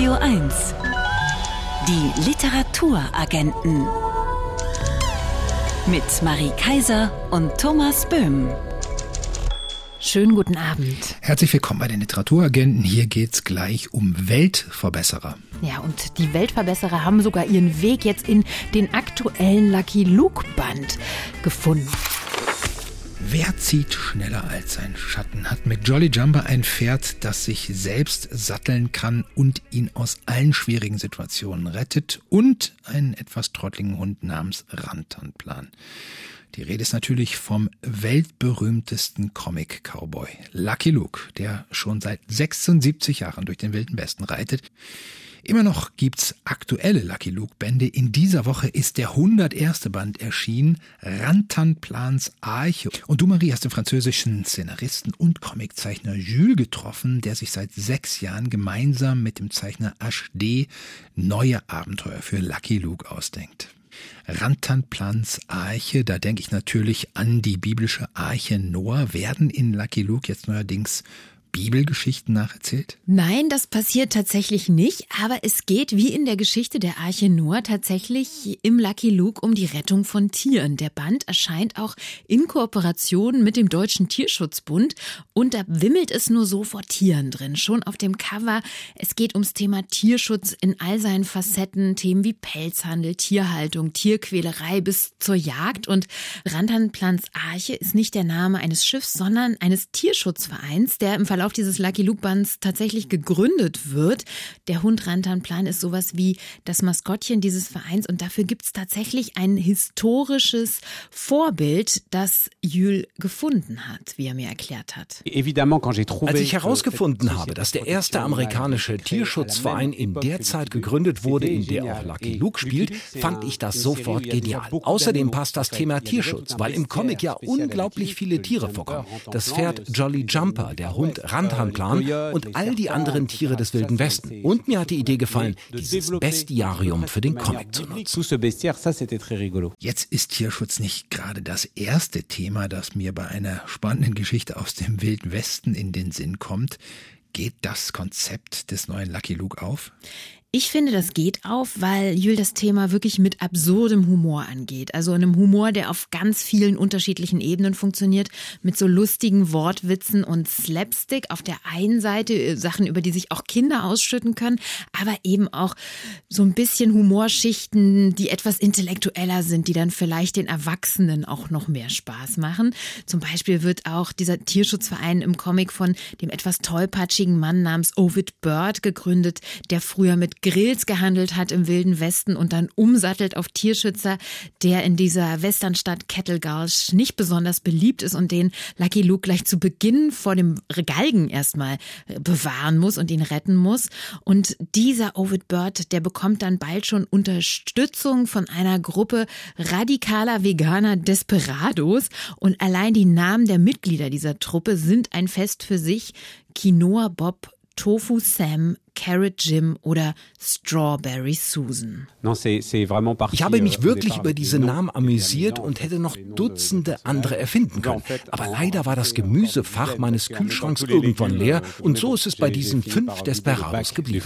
Radio 1. Die Literaturagenten. Mit Marie Kaiser und Thomas Böhm. Schönen guten Abend. Herzlich willkommen bei den Literaturagenten. Hier geht's gleich um Weltverbesserer. Ja, und die Weltverbesserer haben sogar ihren Weg jetzt in den aktuellen Lucky Luke Band gefunden. Wer zieht schneller als sein Schatten? Hat mit Jolly Jumper ein Pferd, das sich selbst satteln kann und ihn aus allen schwierigen Situationen rettet und einen etwas trottligen Hund namens Rantanplan. Die Rede ist natürlich vom weltberühmtesten Comic-Cowboy, Lucky Luke, der schon seit 76 Jahren durch den Wilden Westen reitet. Immer noch gibt's aktuelle Lucky Luke Bände. In dieser Woche ist der 101. Band erschienen, Rantanplans Arche. Und du, Marie, hast den französischen Szenaristen und Comiczeichner Jules getroffen, der sich seit sechs Jahren gemeinsam mit dem Zeichner HD neue Abenteuer für Lucky Luke ausdenkt. Rantanplans Arche, da denke ich natürlich an die biblische Arche Noah, werden in Lucky Luke jetzt neuerdings Bibelgeschichten nacherzählt? Nein, das passiert tatsächlich nicht, aber es geht wie in der Geschichte der Arche Noah tatsächlich im Lucky Luke um die Rettung von Tieren. Der Band erscheint auch in Kooperation mit dem Deutschen Tierschutzbund und da wimmelt es nur so vor Tieren drin. Schon auf dem Cover, es geht ums Thema Tierschutz in all seinen Facetten, Themen wie Pelzhandel, Tierhaltung, Tierquälerei bis zur Jagd und Rantanplans Arche ist nicht der Name eines Schiffs, sondern eines Tierschutzvereins, der im Verlauf Verlauf dieses Lucky Luke Bands tatsächlich gegründet wird. Der Hund Rantanplan ist sowas wie das Maskottchen dieses Vereins und dafür gibt es tatsächlich ein historisches Vorbild, das Jules gefunden hat, wie er mir erklärt hat. Als ich herausgefunden habe, dass der erste amerikanische Tierschutzverein in der Zeit gegründet wurde, in der auch Lucky Luke spielt, fand ich das sofort genial. Außerdem passt das Thema Tierschutz, weil im Comic ja unglaublich viele Tiere vorkommen. Das Pferd Jolly Jumper, der Hund Rantanplan und all die anderen Tiere des Wilden Westen. Und mir hat die Idee gefallen, dieses Bestiarium für den Comic zu nutzen. Jetzt ist Tierschutz nicht gerade das erste Thema, das mir bei einer spannenden Geschichte aus dem Wilden Westen in den Sinn kommt. Geht das Konzept des neuen Lucky Luke auf? Ich finde, das geht auf, weil Jül das Thema wirklich mit absurdem Humor angeht. Also einem Humor, der auf ganz vielen unterschiedlichen Ebenen funktioniert, mit so lustigen Wortwitzen und Slapstick. Auf der einen Seite äh, Sachen, über die sich auch Kinder ausschütten können, aber eben auch so ein bisschen Humorschichten, die etwas intellektueller sind, die dann vielleicht den Erwachsenen auch noch mehr Spaß machen. Zum Beispiel wird auch dieser Tierschutzverein im Comic von dem etwas tollpatschigen Mann namens Ovid Bird gegründet, der früher mit Grills gehandelt hat im Wilden Westen und dann umsattelt auf Tierschützer, der in dieser Westernstadt Kettle Gulch nicht besonders beliebt ist und den Lucky Luke gleich zu Beginn vor dem Galgen erstmal bewahren muss und ihn retten muss. Und dieser Ovid Bird, der bekommt dann bald schon Unterstützung von einer Gruppe radikaler veganer Desperados und allein die Namen der Mitglieder dieser Truppe sind ein Fest für sich. Quinoa Bob, Tofu Sam, Carrot Jim oder Strawberry Susan. Ich habe mich euh, wirklich über diese Namen amüsiert und hätte noch Dutzende andere erfinden können. Aber leider war das Gemüsefach meines Kühlschranks irgendwann leer und so ist es bei diesen fünf Desperados geblieben.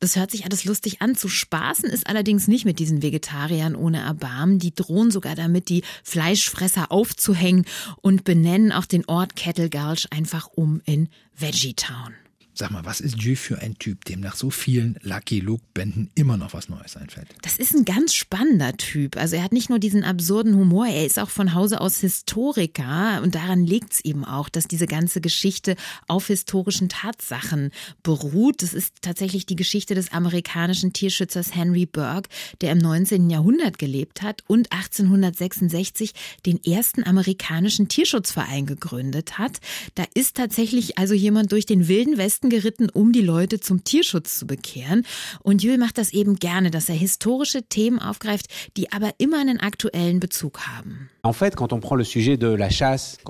Das hört sich alles lustig an. Zu spaßen ist allerdings nicht mit diesen Vegetariern ohne Erbarmen. Die drohen sogar damit, die Fleischfresser aufzuhängen und benennen auch den Ort Kettle Gulch einfach um in Veggie Town. Sag mal, was ist Jü für ein Typ, dem nach so vielen Lucky Luke-Bänden immer noch was Neues einfällt? Das ist ein ganz spannender Typ. Also er hat nicht nur diesen absurden Humor, er ist auch von Hause aus Historiker und daran liegt es eben auch, dass diese ganze Geschichte auf historischen Tatsachen beruht. Das ist tatsächlich die Geschichte des amerikanischen Tierschützers Henry Burke, der im 19. Jahrhundert gelebt hat und 1866 den ersten amerikanischen Tierschutzverein gegründet hat. Da ist tatsächlich also jemand durch den wilden Westen geritten, um die Leute zum Tierschutz zu bekehren. Und Jules macht das eben gerne, dass er historische Themen aufgreift, die aber immer einen aktuellen Bezug haben.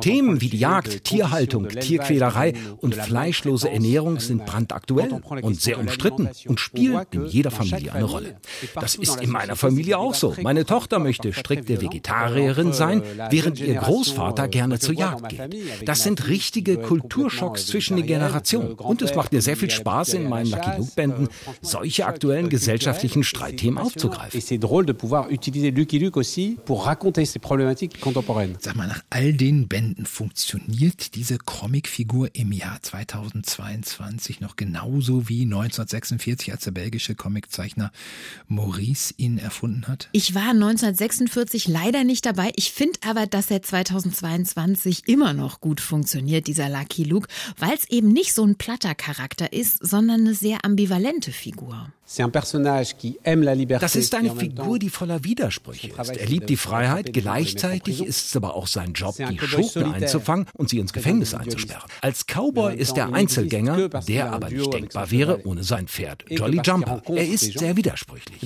Themen wie die Jagd, Tierhaltung, Tierquälerei und fleischlose Ernährung sind brandaktuell und sehr umstritten und spielen in jeder Familie eine Rolle. Das ist in meiner Familie auch so. Meine Tochter möchte strikte Vegetarierin sein, während ihr Großvater gerne zur Jagd geht. Das sind richtige Kulturschocks zwischen den Generationen. Und Und es macht mir sehr viel Spaß, in meinen Lucky Luke-Bänden solche aktuellen gesellschaftlichen Streitthemen aufzugreifen. Sag mal, nach all den Bänden funktioniert diese Comicfigur im Jahr 2022 noch genauso wie 1946, als der belgische Comiczeichner Maurice ihn erfunden hat? Ich war 1946 leider nicht dabei. Ich finde aber, dass er 2022 immer noch gut funktioniert, dieser Lucky Luke, weil es eben nicht so ein platter Charakter ist, sondern eine sehr ambivalente Figur. Das ist eine Figur, die voller Widersprüche ist. Er liebt die Freiheit, gleichzeitig ist es aber auch sein Job, die Schurken einzufangen und sie ins Gefängnis einzusperren. Als Cowboy ist er Einzelgänger, der aber nicht denkbar wäre ohne sein Pferd, Jolly Jumper. Er ist sehr widersprüchlich.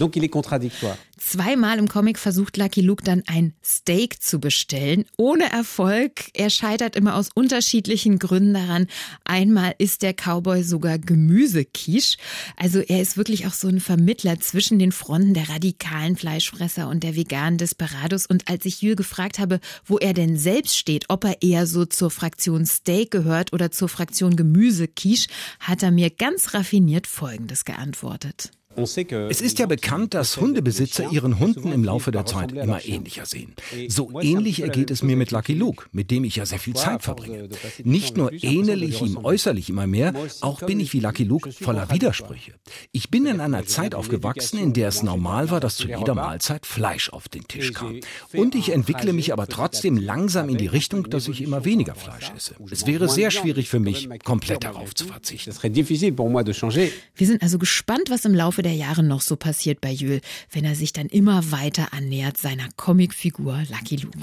Zweimal im Comic versucht Lucky Luke dann ein Steak zu bestellen, ohne Erfolg. Er scheitert immer aus unterschiedlichen Gründen daran. Einmal ist der Cowboy sogar Gemüsequiche. Also er ist wirklich auch so ein Vermittler zwischen den Fronten der radikalen Fleischfresser und der veganen Desperados. Und als ich Jules gefragt habe, wo er denn selbst steht, ob er eher so zur Fraktion Steak gehört oder zur Fraktion Gemüsequiche, hat er mir ganz raffiniert Folgendes geantwortet. Es ist ja bekannt, dass Hundebesitzer ihren Hunden im Laufe der Zeit immer ähnlicher sehen. So ähnlich ergeht es mir mit Lucky Luke, mit dem ich ja sehr viel Zeit verbringe. Nicht nur ähnele ich ihm äußerlich immer mehr, auch bin ich wie Lucky Luke voller Widersprüche. Ich bin in einer Zeit aufgewachsen, in der es normal war, dass zu jeder Mahlzeit Fleisch auf den Tisch kam. Und ich entwickle mich aber trotzdem langsam in die Richtung, dass ich immer weniger Fleisch esse. Es wäre sehr schwierig für mich, komplett darauf zu verzichten. Wir sind also gespannt, was im Laufe der Jahre noch so passiert bei Jules, wenn er sich dann immer weiter annähert seiner Comicfigur Lucky Luke.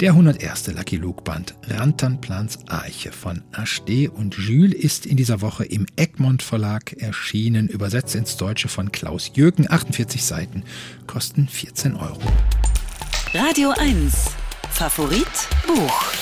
Der 101. Lucky Luke Band Rantanplans Arche von HD und Jules ist in dieser Woche im Egmont Verlag erschienen, übersetzt ins Deutsche von Klaus Jürgen, 48 Seiten, kosten 14 Euro. Radio 1 Favorit Buch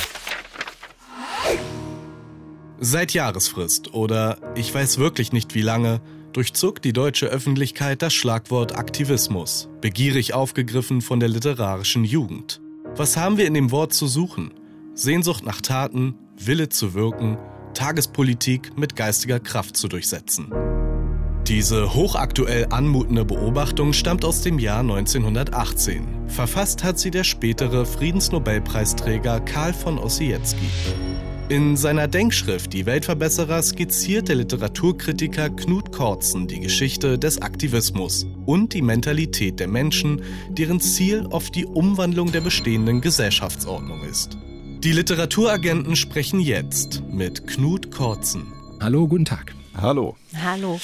Seit Jahresfrist oder ich weiß wirklich nicht wie lange durchzog die deutsche Öffentlichkeit das Schlagwort Aktivismus, begierig aufgegriffen von der literarischen Jugend. Was haben wir in dem Wort zu suchen? Sehnsucht nach Taten, Wille zu wirken, Tagespolitik mit geistiger Kraft zu durchsetzen. Diese hochaktuell anmutende Beobachtung stammt aus dem Jahr 1918. Verfasst hat sie der spätere Friedensnobelpreisträger Karl von Ossietzky. In seiner Denkschrift Die Weltverbesserer skizziert der Literaturkritiker Knut Kortzen die Geschichte des Aktivismus und die Mentalität der Menschen, deren Ziel oft die Umwandlung der bestehenden Gesellschaftsordnung ist. Die Literaturagenten sprechen jetzt mit Knut Kortzen. Hallo, guten Tag. Hallo. Hallo.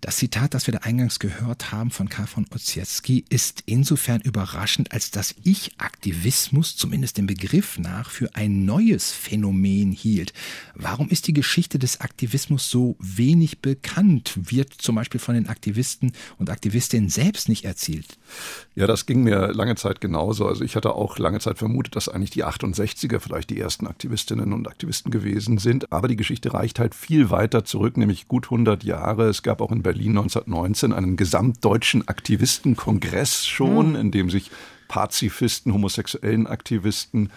Das Zitat, das wir da eingangs gehört haben von Karl von Ossietzky, ist insofern überraschend, als dass ich Aktivismus, zumindest dem Begriff nach, für ein neues Phänomen hielt. Warum ist die Geschichte des Aktivismus so wenig bekannt? Wird zum Beispiel von den Aktivisten und Aktivistinnen selbst nicht erzählt? Ja, das ging mir lange Zeit genauso. Also ich hatte auch lange Zeit vermutet, dass eigentlich die 68er vielleicht die ersten Aktivistinnen und Aktivisten gewesen sind. Aber die Geschichte reicht halt viel weiter zurück, nämlich gut 100 Jahre. Es gab auch in Berlin 1919 einen gesamtdeutschen Aktivistenkongress schon, mhm. in dem sich Pazifisten, homosexuellen Aktivisten,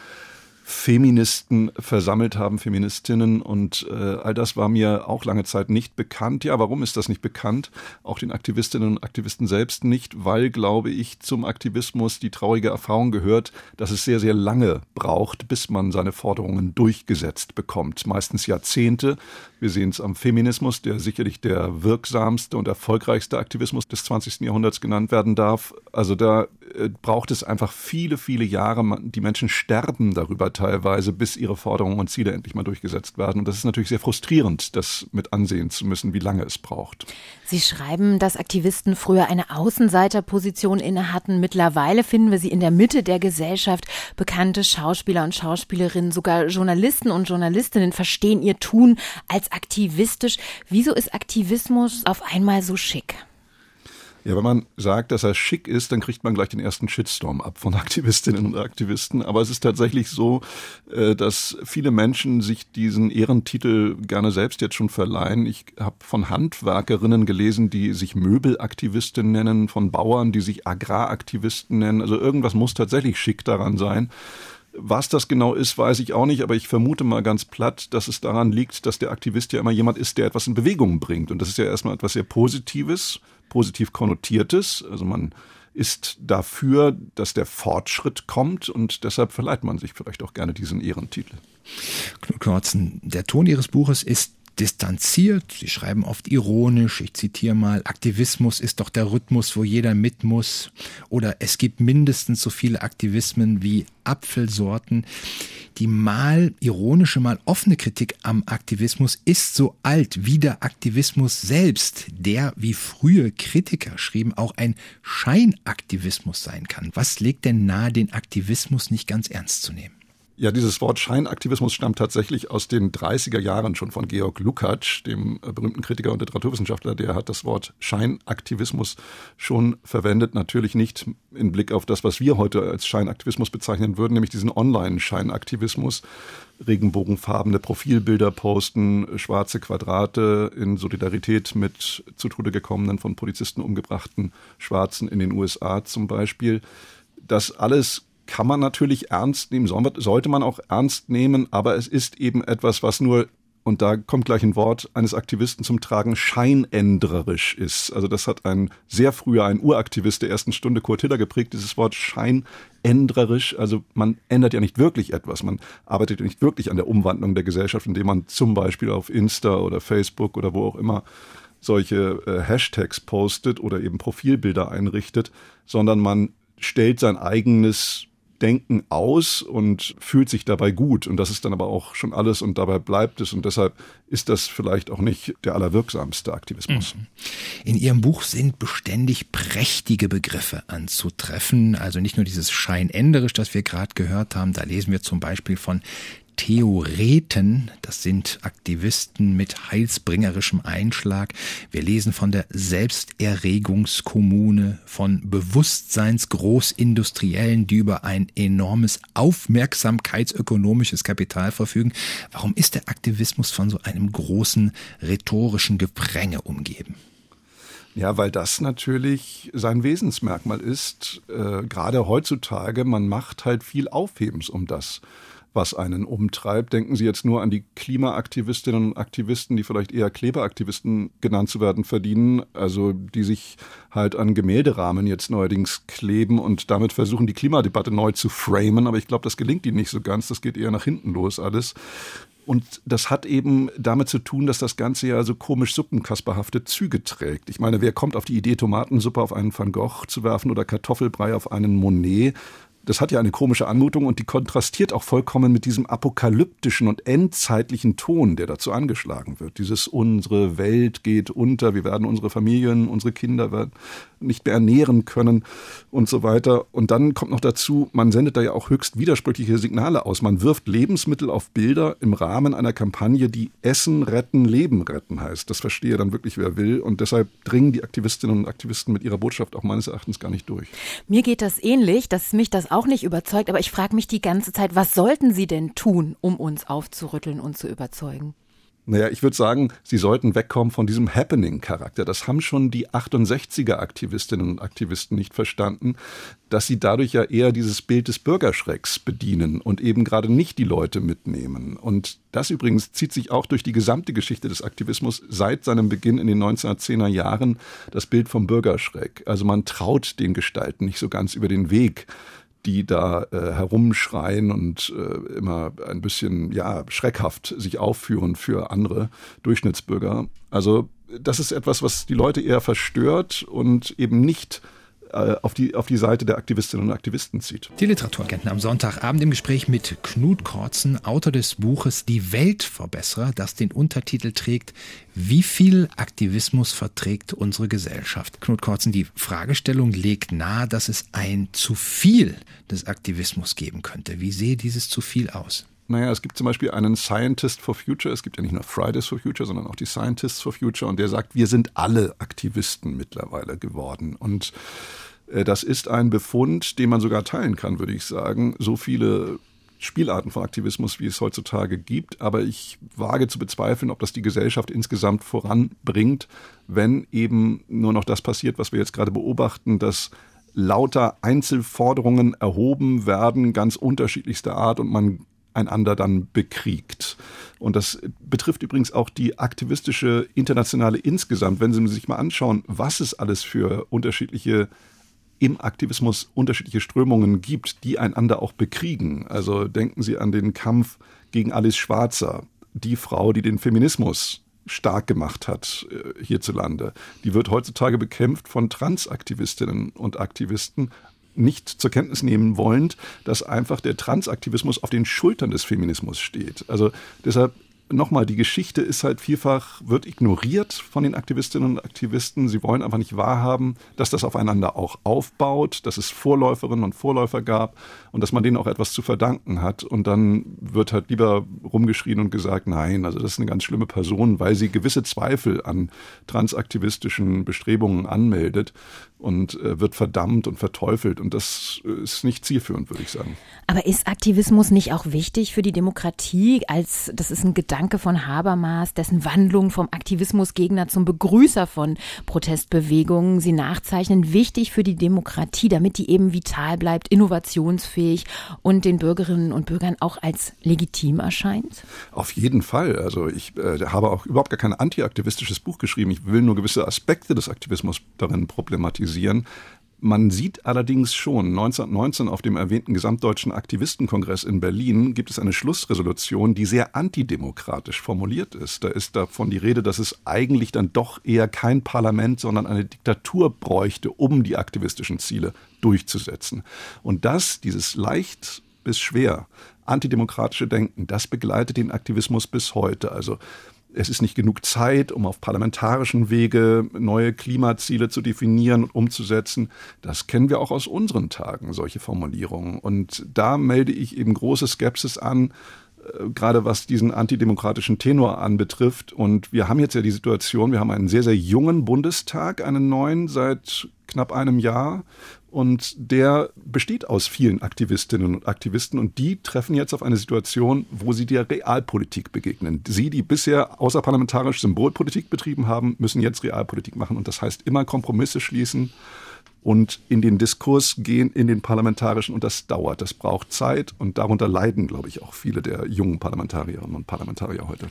Feministen versammelt haben, Feministinnen. Und äh, all das war mir auch lange Zeit nicht bekannt. Ja, warum ist das nicht bekannt? Auch den Aktivistinnen und Aktivisten selbst nicht, weil, glaube ich, zum Aktivismus die traurige Erfahrung gehört, dass es sehr, sehr lange braucht, bis man seine Forderungen durchgesetzt bekommt. Meistens Jahrzehnte. Wir sehen es am Feminismus, der sicherlich der wirksamste und erfolgreichste Aktivismus des 20. Jahrhunderts genannt werden darf. Also da äh, braucht es einfach viele, viele Jahre. Die Menschen sterben darüber teilweise, bis ihre Forderungen und Ziele endlich mal durchgesetzt werden. Und das ist natürlich sehr frustrierend, das mit ansehen zu müssen, wie lange es braucht. Sie schreiben, dass Aktivisten früher eine Außenseiterposition inne hatten. Mittlerweile finden wir sie in der Mitte der Gesellschaft. Bekannte Schauspieler und Schauspielerinnen, sogar Journalisten und Journalistinnen verstehen ihr Tun als aktivistisch. Wieso ist Aktivismus auf einmal so schick? Ja, wenn man sagt, dass er schick ist, dann kriegt man gleich den ersten Shitstorm ab von Aktivistinnen und Aktivisten. Aber es ist tatsächlich so, äh, dass viele Menschen sich diesen Ehrentitel gerne selbst jetzt schon verleihen. Ich habe von Handwerkerinnen gelesen, die sich Möbelaktivisten nennen, von Bauern, die sich Agraraktivisten nennen. Also irgendwas muss tatsächlich schick daran sein Was das genau ist, weiß ich auch nicht, aber ich vermute mal ganz platt, dass es daran liegt, dass der Aktivist ja immer jemand ist, der etwas in Bewegung bringt. Und das ist ja erstmal etwas sehr Positives, positiv konnotiertes. Also man ist dafür, dass der Fortschritt kommt und deshalb verleiht man sich vielleicht auch gerne diesen Ehrentitel. Knut Korzen, der Ton Ihres Buches ist distanziert, sie schreiben oft ironisch, ich zitiere mal, Aktivismus ist doch der Rhythmus, wo jeder mit muss, oder es gibt mindestens so viele Aktivismen wie Apfelsorten. Die mal ironische, mal offene Kritik am Aktivismus ist so alt wie der Aktivismus selbst, der, wie frühe Kritiker schrieben, auch ein Scheinaktivismus sein kann. Was legt denn nahe, den Aktivismus nicht ganz ernst zu nehmen? Ja, dieses Wort Scheinaktivismus stammt tatsächlich aus den 30er Jahren schon von Georg Lukács, dem äh, berühmten Kritiker und Literaturwissenschaftler. Der hat das Wort Scheinaktivismus schon verwendet. Natürlich nicht in Blick auf das, was wir heute als Scheinaktivismus bezeichnen würden, nämlich diesen Online-Scheinaktivismus. Regenbogenfarbene Profilbilder posten, schwarze Quadrate in Solidarität mit zu Tode gekommenen, von Polizisten umgebrachten Schwarzen in den USA zum Beispiel. Das alles kann man natürlich ernst nehmen, sollte man auch ernst nehmen, aber es ist eben etwas, was nur und da kommt gleich ein Wort eines Aktivisten zum Tragen, scheinändrerisch ist. Also das hat ein sehr früher ein Uraktivist der ersten Stunde Kurt Hiller geprägt, dieses Wort scheinändrerisch. Also man ändert ja nicht wirklich etwas, man arbeitet ja nicht wirklich an der Umwandlung der Gesellschaft, indem man zum Beispiel auf Insta oder Facebook oder wo auch immer solche äh, Hashtags postet oder eben Profilbilder einrichtet, sondern man stellt sein eigenes Denken aus und fühlt sich dabei gut. Und das ist dann aber auch schon alles und dabei bleibt es. Und deshalb ist das vielleicht auch nicht der allerwirksamste Aktivismus. Mhm. In Ihrem Buch sind beständig prächtige Begriffe anzutreffen. Also nicht nur dieses Scheinänderisch, das wir gerade gehört haben. Da lesen wir zum Beispiel von Theoreten, das sind Aktivisten mit heilsbringerischem Einschlag. Wir lesen von der Selbsterregungskommune, von Bewusstseinsgroßindustriellen, die über ein enormes aufmerksamkeitsökonomisches Kapital verfügen. Warum ist der Aktivismus von so einem großen rhetorischen Gepränge umgeben? Ja, weil das natürlich sein Wesensmerkmal ist. Äh, gerade heutzutage, man macht halt viel Aufhebens um das was einen umtreibt. Denken Sie jetzt nur an die Klimaaktivistinnen und Aktivisten, die vielleicht eher Kleberaktivisten genannt zu werden verdienen, also die sich halt an Gemälderahmen jetzt neuerdings kleben und damit versuchen, die Klimadebatte neu zu framen. Aber ich glaube, das gelingt ihnen nicht so ganz. Das geht eher nach hinten los alles. Und das hat eben damit zu tun, dass das Ganze ja so komisch suppenkasperhafte Züge trägt. Ich meine, wer kommt auf die Idee, Tomatensuppe auf einen Van Gogh zu werfen oder Kartoffelbrei auf einen Monet? Das hat ja eine komische Anmutung und die kontrastiert auch vollkommen mit diesem apokalyptischen und endzeitlichen Ton, der dazu angeschlagen wird. Dieses unsere Welt geht unter, wir werden unsere Familien, unsere Kinder werden nicht mehr ernähren können und so weiter. Und dann kommt noch dazu, man sendet da ja auch höchst widersprüchliche Signale aus. Man wirft Lebensmittel auf Bilder im Rahmen einer Kampagne, die Essen retten, Leben retten heißt. Das verstehe dann wirklich, wer will. Und deshalb dringen die Aktivistinnen und Aktivisten mit ihrer Botschaft auch meines Erachtens gar nicht durch. Mir geht das ähnlich, dass mich das auch nicht überzeugt, aber ich frage mich die ganze Zeit, was sollten sie denn tun, um uns aufzurütteln und zu überzeugen? Naja, ich würde sagen, sie sollten wegkommen von diesem Happening-Charakter. Das haben schon die 68er-Aktivistinnen und Aktivisten nicht verstanden, dass sie dadurch ja eher dieses Bild des Bürgerschrecks bedienen und eben gerade nicht die Leute mitnehmen. Und das übrigens zieht sich auch durch die gesamte Geschichte des Aktivismus seit seinem Beginn in den 1910er Jahren, das Bild vom Bürgerschreck. Also man traut den Gestalten nicht so ganz über den Weg die da äh, herumschreien und äh, immer ein bisschen ja schreckhaft sich aufführen für andere Durchschnittsbürger. Also das ist etwas, was die Leute eher verstört und eben nicht äh, auf die, auf die Seite der Aktivistinnen und Aktivisten zieht. Die Literaturagenten am Sonntagabend im Gespräch mit Knut Korzen, Autor des Buches Die Weltverbesserer, das den Untertitel trägt, wie viel Aktivismus verträgt unsere Gesellschaft? Knut Korzen, die Fragestellung legt nahe, dass es ein zu viel des Aktivismus geben könnte. Wie sehe dieses zu viel aus? Naja, es gibt zum Beispiel einen Scientist for Future. Es gibt ja nicht nur Fridays for Future, sondern auch die Scientists for Future. Und der sagt, wir sind alle Aktivisten mittlerweile geworden. Und äh, das ist ein Befund, den man sogar teilen kann, würde ich sagen. So viele Spielarten von Aktivismus, wie es heutzutage gibt. Aber ich wage zu bezweifeln, ob das die Gesellschaft insgesamt voranbringt, wenn eben nur noch das passiert, was wir jetzt gerade beobachten, dass lauter Einzelforderungen erhoben werden, ganz unterschiedlichster Art und man einander dann bekriegt. Und das betrifft übrigens auch die aktivistische Internationale insgesamt. Wenn Sie sich mal anschauen, was es alles für unterschiedliche im Aktivismus unterschiedliche Strömungen gibt, die einander auch bekriegen. Also denken Sie an den Kampf gegen Alice Schwarzer, die Frau, die den Feminismus stark gemacht hat äh, hierzulande. Die wird heutzutage bekämpft von Transaktivistinnen und Aktivisten, nicht zur Kenntnis nehmen wollend, dass einfach der Transaktivismus auf den Schultern des Feminismus steht. Also deshalb nochmal, die Geschichte ist halt vielfach, wird ignoriert von den Aktivistinnen und Aktivisten. Sie wollen einfach nicht wahrhaben, dass das aufeinander auch aufbaut, dass es Vorläuferinnen und Vorläufer gab und dass man denen auch etwas zu verdanken hat. Und dann wird halt lieber rumgeschrien und gesagt, nein, also das ist eine ganz schlimme Person, weil sie gewisse Zweifel an transaktivistischen Bestrebungen anmeldet und äh, wird verdammt und verteufelt. Und das ist nicht zielführend, würde ich sagen. Aber ist Aktivismus nicht auch wichtig für die Demokratie? Als das ist ein Gedanke von Habermas, dessen Wandlung vom Aktivismusgegner zum Begrüßer von Protestbewegungen sie nachzeichnen. Wichtig für die Demokratie, damit die eben vital bleibt, innovationsfähig und den Bürgerinnen und Bürgern auch als legitim erscheint? Auf jeden Fall. Also ich äh, habe auch überhaupt gar kein antiaktivistisches Buch geschrieben. Ich will nur gewisse Aspekte des Aktivismus darin problematisieren. Man sieht allerdings schon, 1919 auf dem erwähnten Gesamtdeutschen Aktivistenkongress in Berlin gibt es eine Schlussresolution, die sehr antidemokratisch formuliert ist. Da ist davon die Rede, dass es eigentlich dann doch eher kein Parlament, sondern eine Diktatur bräuchte, um die aktivistischen Ziele durchzusetzen. Und das, dieses leicht bis schwer antidemokratische Denken, das begleitet den Aktivismus bis heute. Also es ist nicht genug Zeit, um auf parlamentarischen Wege neue Klimaziele zu definieren und umzusetzen. Das kennen wir auch aus unseren Tagen, solche Formulierungen. Und da melde ich eben große Skepsis an, äh, gerade was diesen antidemokratischen Tenor anbetrifft. Und wir haben jetzt ja die Situation, wir haben einen sehr, sehr jungen Bundestag, einen neuen seit knapp einem Jahr. Und der besteht aus vielen Aktivistinnen und Aktivisten und die treffen jetzt auf eine Situation, wo sie der Realpolitik begegnen. Sie, die bisher außerparlamentarisch Symbolpolitik betrieben haben, müssen jetzt Realpolitik machen und das heißt immer Kompromisse schließen und in den Diskurs gehen, in den parlamentarischen und das dauert, das braucht Zeit und darunter leiden, glaube ich, auch viele der jungen Parlamentarierinnen und Parlamentarier heute.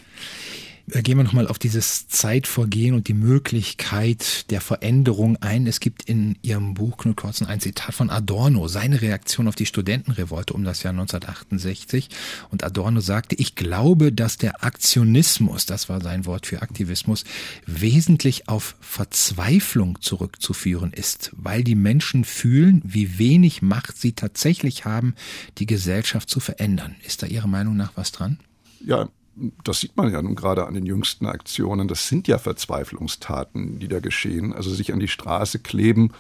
Äh, gehen wir nochmal auf dieses Zeitvorgehen und die Möglichkeit der Veränderung ein. Es gibt in Ihrem Buch Knut Korzen ein Zitat von Adorno, seine Reaktion auf die Studentenrevolte um das Jahr 1968. Und Adorno sagte, ich glaube, dass der Aktionismus, das war sein Wort für Aktivismus, wesentlich auf Verzweiflung zurückzuführen ist, weil die Menschen fühlen, wie wenig Macht sie tatsächlich haben, die Gesellschaft zu verändern. Ist da Ihrer Meinung nach was dran? Ja, das sieht man ja nun gerade an den jüngsten Aktionen, das sind ja Verzweiflungstaten, die da geschehen. Also sich an die Straße kleben,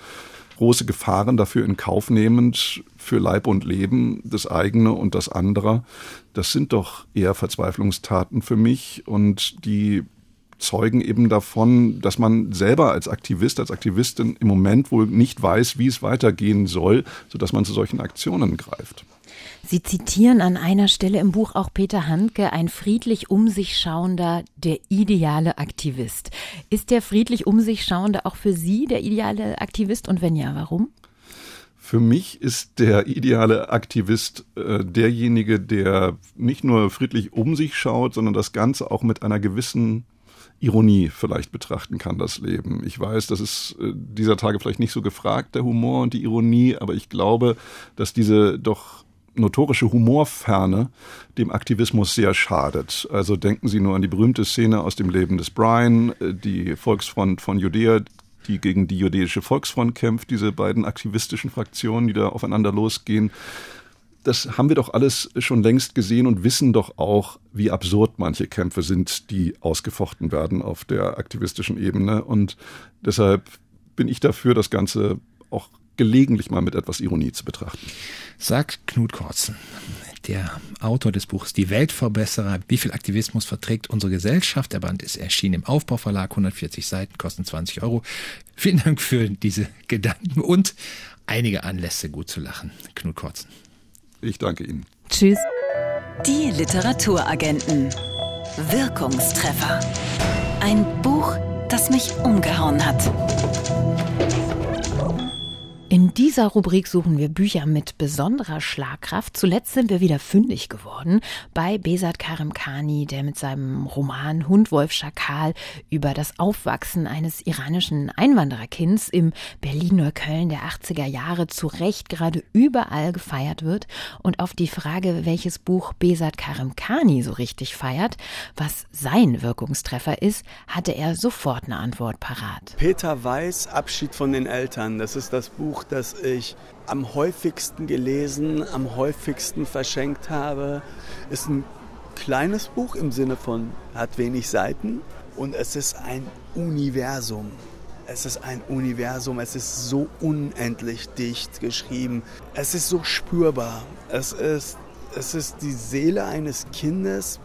große Gefahren dafür in Kauf nehmend für Leib und Leben, das eigene und das andere. Das sind doch eher Verzweiflungstaten für mich und die zeugen eben davon, dass man selber als Aktivist, als Aktivistin im Moment wohl nicht weiß, wie es weitergehen soll, sodass man zu solchen Aktionen greift. Sie zitieren an einer Stelle im Buch auch Peter Handke, ein friedlich um sich schauender, der ideale Aktivist. Ist der friedlich um sich schauende auch für Sie der ideale Aktivist und wenn ja, warum? Für mich ist der ideale Aktivist äh, derjenige, der nicht nur friedlich um sich schaut, sondern das Ganze auch mit einer gewissen Ironie vielleicht betrachten kann, das Leben. Ich weiß, das ist äh, dieser Tage vielleicht nicht so gefragt, der Humor und die Ironie, aber ich glaube, dass diese doch notorische Humorferne dem Aktivismus sehr schadet. Also denken Sie nur an die berühmte Szene aus dem Leben des Brian, äh, die Volksfront von Judäa, die gegen die jüdische Volksfront kämpft, diese beiden aktivistischen Fraktionen, die da aufeinander losgehen. Das haben wir doch alles schon längst gesehen und wissen doch auch, wie absurd manche Kämpfe sind, die ausgefochten werden auf der aktivistischen Ebene. Und deshalb bin ich dafür, das Ganze auch gelegentlich mal mit etwas Ironie zu betrachten. Sagt Knut Korzen, der Autor des Buchs Die Weltverbesserer, wie viel Aktivismus verträgt unsere Gesellschaft. Der Band ist erschienen im Aufbauverlag, 140 Seiten, kosten 20 Euro. Vielen Dank für diese Gedanken und einige Anlässe, gut zu lachen. Knut Korzen. Ich danke Ihnen. Tschüss. Die Literaturagenten. Wirkungstreffer. Ein Buch, das mich umgehauen hat. In dieser Rubrik suchen wir Bücher mit besonderer Schlagkraft. Zuletzt sind wir wieder fündig geworden bei Besat Karimkani, der mit seinem Roman Hundwolf Schakal über das Aufwachsen eines iranischen Einwandererkinds im Berlin-Neukölln der 80er Jahre zu Recht gerade überall gefeiert wird. Und auf die Frage, welches Buch Besat Karimkani so richtig feiert, was sein Wirkungstreffer ist, hatte er sofort eine Antwort parat. Peter Weiß, Abschied von den Eltern. Das ist das Buch, das ich am häufigsten gelesen, am häufigsten verschenkt habe. Ist ein kleines Buch im Sinne von hat wenig Seiten und es ist ein Universum. Es ist ein Universum, es ist so unendlich dicht geschrieben. Es ist so spürbar. Es ist, es ist die Seele eines Kindes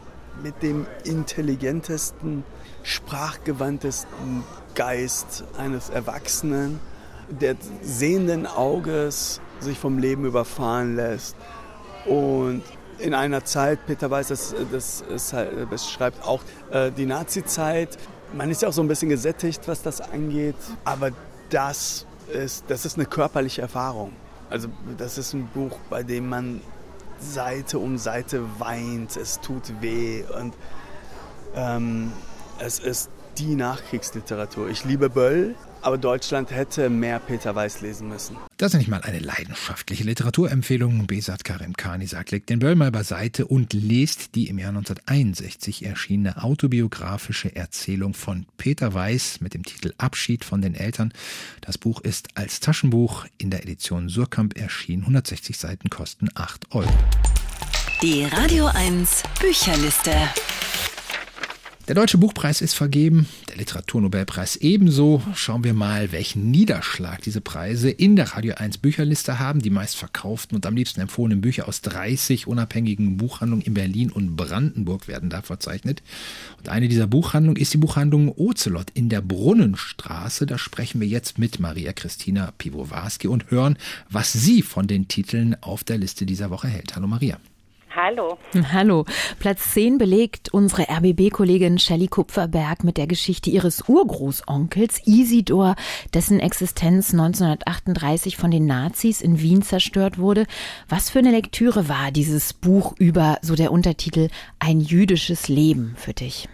mit dem intelligentesten, sprachgewandtesten Geist eines Erwachsenen, der sehenden Auges sich vom Leben überfahren lässt. Und in einer Zeit, Peter Weiß, das, das, ist halt, das schreibt auch äh, die Nazi-Zeit. Man ist ja auch so ein bisschen gesättigt, was das angeht. Aber das ist, das ist eine körperliche Erfahrung. Also das ist ein Buch, bei dem man Seite um Seite weint. Es tut weh und ähm, es ist die Nachkriegsliteratur. Ich liebe Böll, aber Deutschland hätte mehr Peter Weiß lesen müssen. Das ist nicht mal eine leidenschaftliche Literaturempfehlung. Besat Karim Khani sagt, legt den Böll mal beiseite und lest die im Jahr 1961 erschienene autobiografische Erzählung von Peter Weiß mit dem Titel Abschied von den Eltern. Das Buch ist als Taschenbuch in der Edition Surkamp erschienen. 160 Seiten kosten 8 Euro. Die Radio 1 Bücherliste. Der Deutsche Buchpreis ist vergeben, der Literaturnobelpreis ebenso. Schauen wir mal, welchen Niederschlag diese Preise in der Radio 1 Bücherliste haben. Die meistverkauften und am liebsten empfohlenen Bücher aus 30 unabhängigen Buchhandlungen in Berlin und Brandenburg werden da verzeichnet. Und eine dieser Buchhandlungen ist die Buchhandlung Ocelot in der Brunnenstraße. Da sprechen wir jetzt mit Maria Christina Piwowarski und hören, was sie von den Titeln auf der Liste dieser Woche hält. Hallo Maria. Hallo. Hallo. Platz 10 belegt unsere RBB-Kollegin Shelley Kupferberg mit der Geschichte ihres Urgroßonkels Isidor, dessen Existenz 1938 von den Nazis in Wien zerstört wurde. Was für eine Lektüre war dieses Buch über, so der Untertitel, ein jüdisches Leben für dich?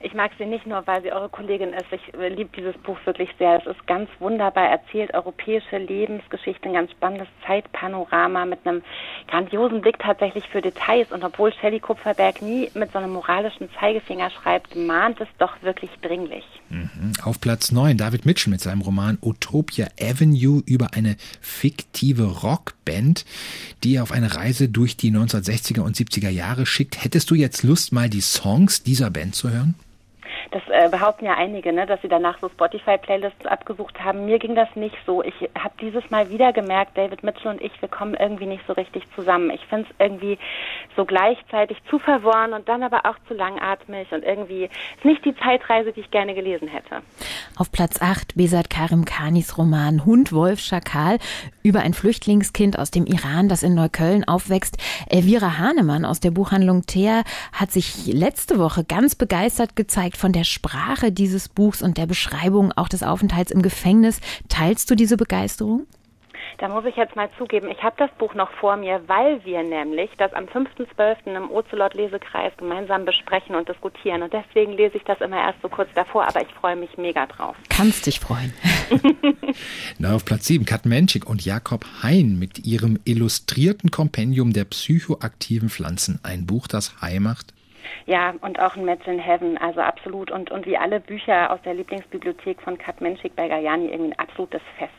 Ich mag sie nicht nur, weil sie eure Kollegin ist. Ich äh, liebe dieses Buch wirklich sehr. Es ist ganz wunderbar erzählt, europäische Lebensgeschichte, ein ganz spannendes Zeitpanorama mit einem grandiosen Blick tatsächlich für Details. Und obwohl Shelley Kupferberg nie mit so einem moralischen Zeigefinger schreibt, mahnt es doch wirklich dringlich. Mhm. Auf Platz 9 David Mitchell mit seinem Roman Utopia Avenue über eine fiktive Rockband, die er auf eine Reise durch die 1960er und 70er Jahre schickt. Hättest du jetzt Lust, mal die Songs dieser Band zu hören? Das äh, behaupten ja einige, ne, dass sie danach so Spotify-Playlists abgesucht haben. Mir ging das nicht so. Ich habe dieses Mal wieder gemerkt, David Mitchell und ich, wir kommen irgendwie nicht so richtig zusammen. Ich finde es irgendwie so gleichzeitig zu verworren und dann aber auch zu langatmig und irgendwie ist nicht die Zeitreise, die ich gerne gelesen hätte. Auf Platz 8 Besat Karim Khanis Roman Hund, Wolf, Schakal über ein Flüchtlingskind aus dem Iran, das in Neukölln aufwächst. Elvira Hahnemann aus der Buchhandlung Thea hat sich letzte Woche ganz begeistert gezeigt von der Sprache dieses Buchs und der Beschreibung auch des Aufenthalts im Gefängnis. Teilst du diese Begeisterung? Da muss ich jetzt mal zugeben, ich habe das Buch noch vor mir, weil wir nämlich das am 5.12. im Ozelot-Lesekreis gemeinsam besprechen und diskutieren. Und deswegen lese ich das immer erst so kurz davor, aber ich freue mich mega drauf. Kannst dich freuen. Na, auf Platz 7 Kat Menschik und Jakob Hein mit ihrem illustrierten Kompendium der psychoaktiven Pflanzen. Ein Buch, das High macht. Ja, und auch ein Match in Heaven, also absolut. Und, und wie alle Bücher aus der Lieblingsbibliothek von Kat Menschik bei Galliani irgendwie ein absolutes Fest.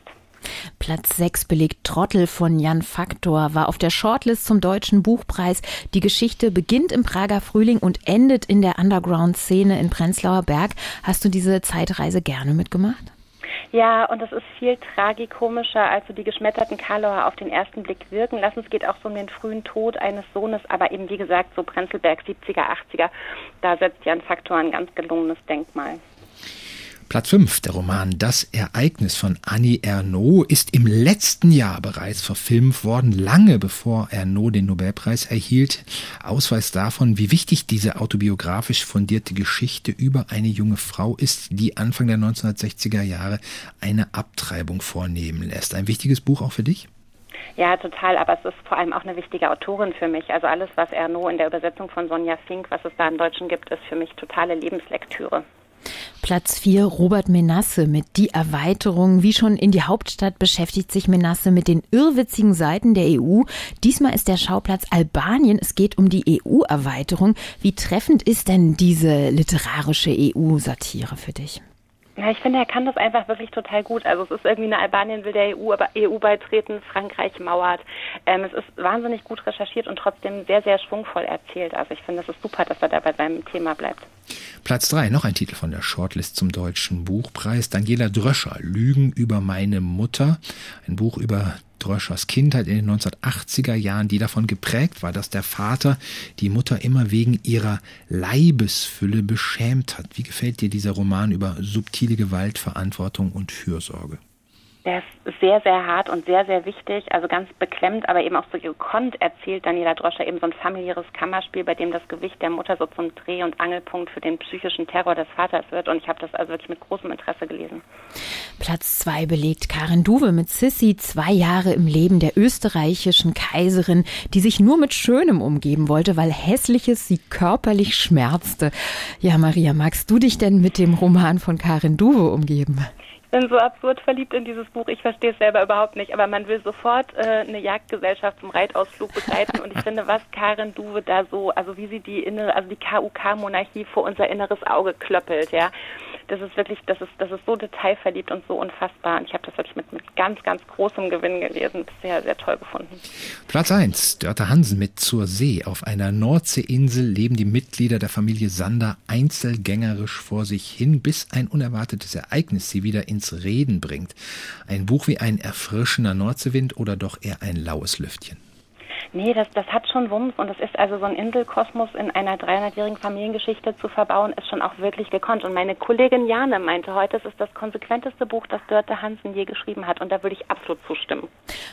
Platz 6 belegt Trottel von Jan Faktor, war auf der Shortlist zum Deutschen Buchpreis. Die Geschichte beginnt im Prager Frühling und endet in der Underground-Szene in Prenzlauer Berg. Hast du diese Zeitreise gerne mitgemacht? Ja, und das ist viel tragikomischer, als so die geschmetterten Karlauer auf den ersten Blick wirken lassen. Es geht auch so um den frühen Tod eines Sohnes, aber eben wie gesagt, so Prenzlberg 70er, 80er, da setzt Jan Faktor ein ganz gelungenes Denkmal. Platz 5, der Roman Das Ereignis von Annie Ernaux, ist im letzten Jahr bereits verfilmt worden, lange bevor Ernaux den Nobelpreis erhielt. Ausweis davon, wie wichtig diese autobiografisch fundierte Geschichte über eine junge Frau ist, die Anfang der 1960er Jahre eine Abtreibung vornehmen lässt. Ein wichtiges Buch auch für dich? Ja, total. Aber es ist vor allem auch eine wichtige Autorin für mich. Also alles, was Erno in der Übersetzung von Sonja Fink, was es da im Deutschen gibt, ist für mich totale Lebenslektüre. Platz 4 Robert Menasse mit Die Erweiterung. Wie schon in die Hauptstadt beschäftigt sich Menasse mit den irrwitzigen Seiten der EU. Diesmal ist der Schauplatz Albanien. Es geht um die EU-Erweiterung. Wie treffend ist denn diese literarische EU-Satire für dich? Ja, ich finde, er kann das einfach wirklich total gut. Also es ist irgendwie eine Albanien will der EU, aber EU beitreten, Frankreich mauert. Ähm, es ist wahnsinnig gut recherchiert und trotzdem sehr, sehr schwungvoll erzählt. Also ich finde, es ist super, dass er da bei seinem Thema bleibt. Platz 3, noch ein Titel von der Shortlist zum Deutschen Buchpreis. Daniela Dröscher, Lügen über meine Mutter. Ein Buch über Dröschers Kindheit in den 1980er Jahren, die davon geprägt war, dass der Vater die Mutter immer wegen ihrer Leibesfülle beschämt hat. Wie gefällt dir dieser Roman über subtile Gewalt, Verantwortung und Fürsorge? Der ist sehr, sehr hart und sehr, sehr wichtig, also ganz beklemmt, aber eben auch so gekonnt erzählt Daniela Droscher eben so ein familiäres Kammerspiel, bei dem das Gewicht der Mutter so zum Dreh- und Angelpunkt für den psychischen Terror des Vaters wird. Und ich habe das also wirklich mit großem Interesse gelesen. Platz zwei belegt Karin Duwe mit Sissy, zwei Jahre im Leben der österreichischen Kaiserin, die sich nur mit Schönem umgeben wollte, weil Hässliches sie körperlich schmerzte. Ja, Maria, magst du dich denn mit dem Roman von Karin Duwe umgeben? Bin so absurd verliebt in dieses Buch. Ich verstehe es selber überhaupt nicht. Aber man will sofort äh, eine Jagdgesellschaft zum Reitausflug begleiten. Und ich finde, was Karin Duwe da so, also wie sie die innere, also die KUK-Monarchie vor unser inneres Auge klöppelt, ja das ist wirklich, das ist, das ist so detailverliebt und so unfassbar. Und ich habe das wirklich mit, mit ganz, ganz großem Gewinn gelesen. Sehr, sehr toll gefunden. Platz 1, Dörte Hansen mit Zur See. Auf einer Nordseeinsel leben die Mitglieder der Familie Sander einzelgängerisch vor sich hin, bis ein unerwartetes Ereignis sie wieder ins Reden bringt. Ein Buch wie ein erfrischender Nordseewind oder doch eher ein laues Lüftchen? Nee, das, das hat schon Wumms und es ist also so ein Inselkosmos in einer 300-jährigen Familiengeschichte zu verbauen, ist schon auch wirklich gekonnt. Und meine Kollegin Jane meinte heute, es ist das konsequenteste Buch, das Dörte Hansen je geschrieben hat und da würde ich absolut zustimmen.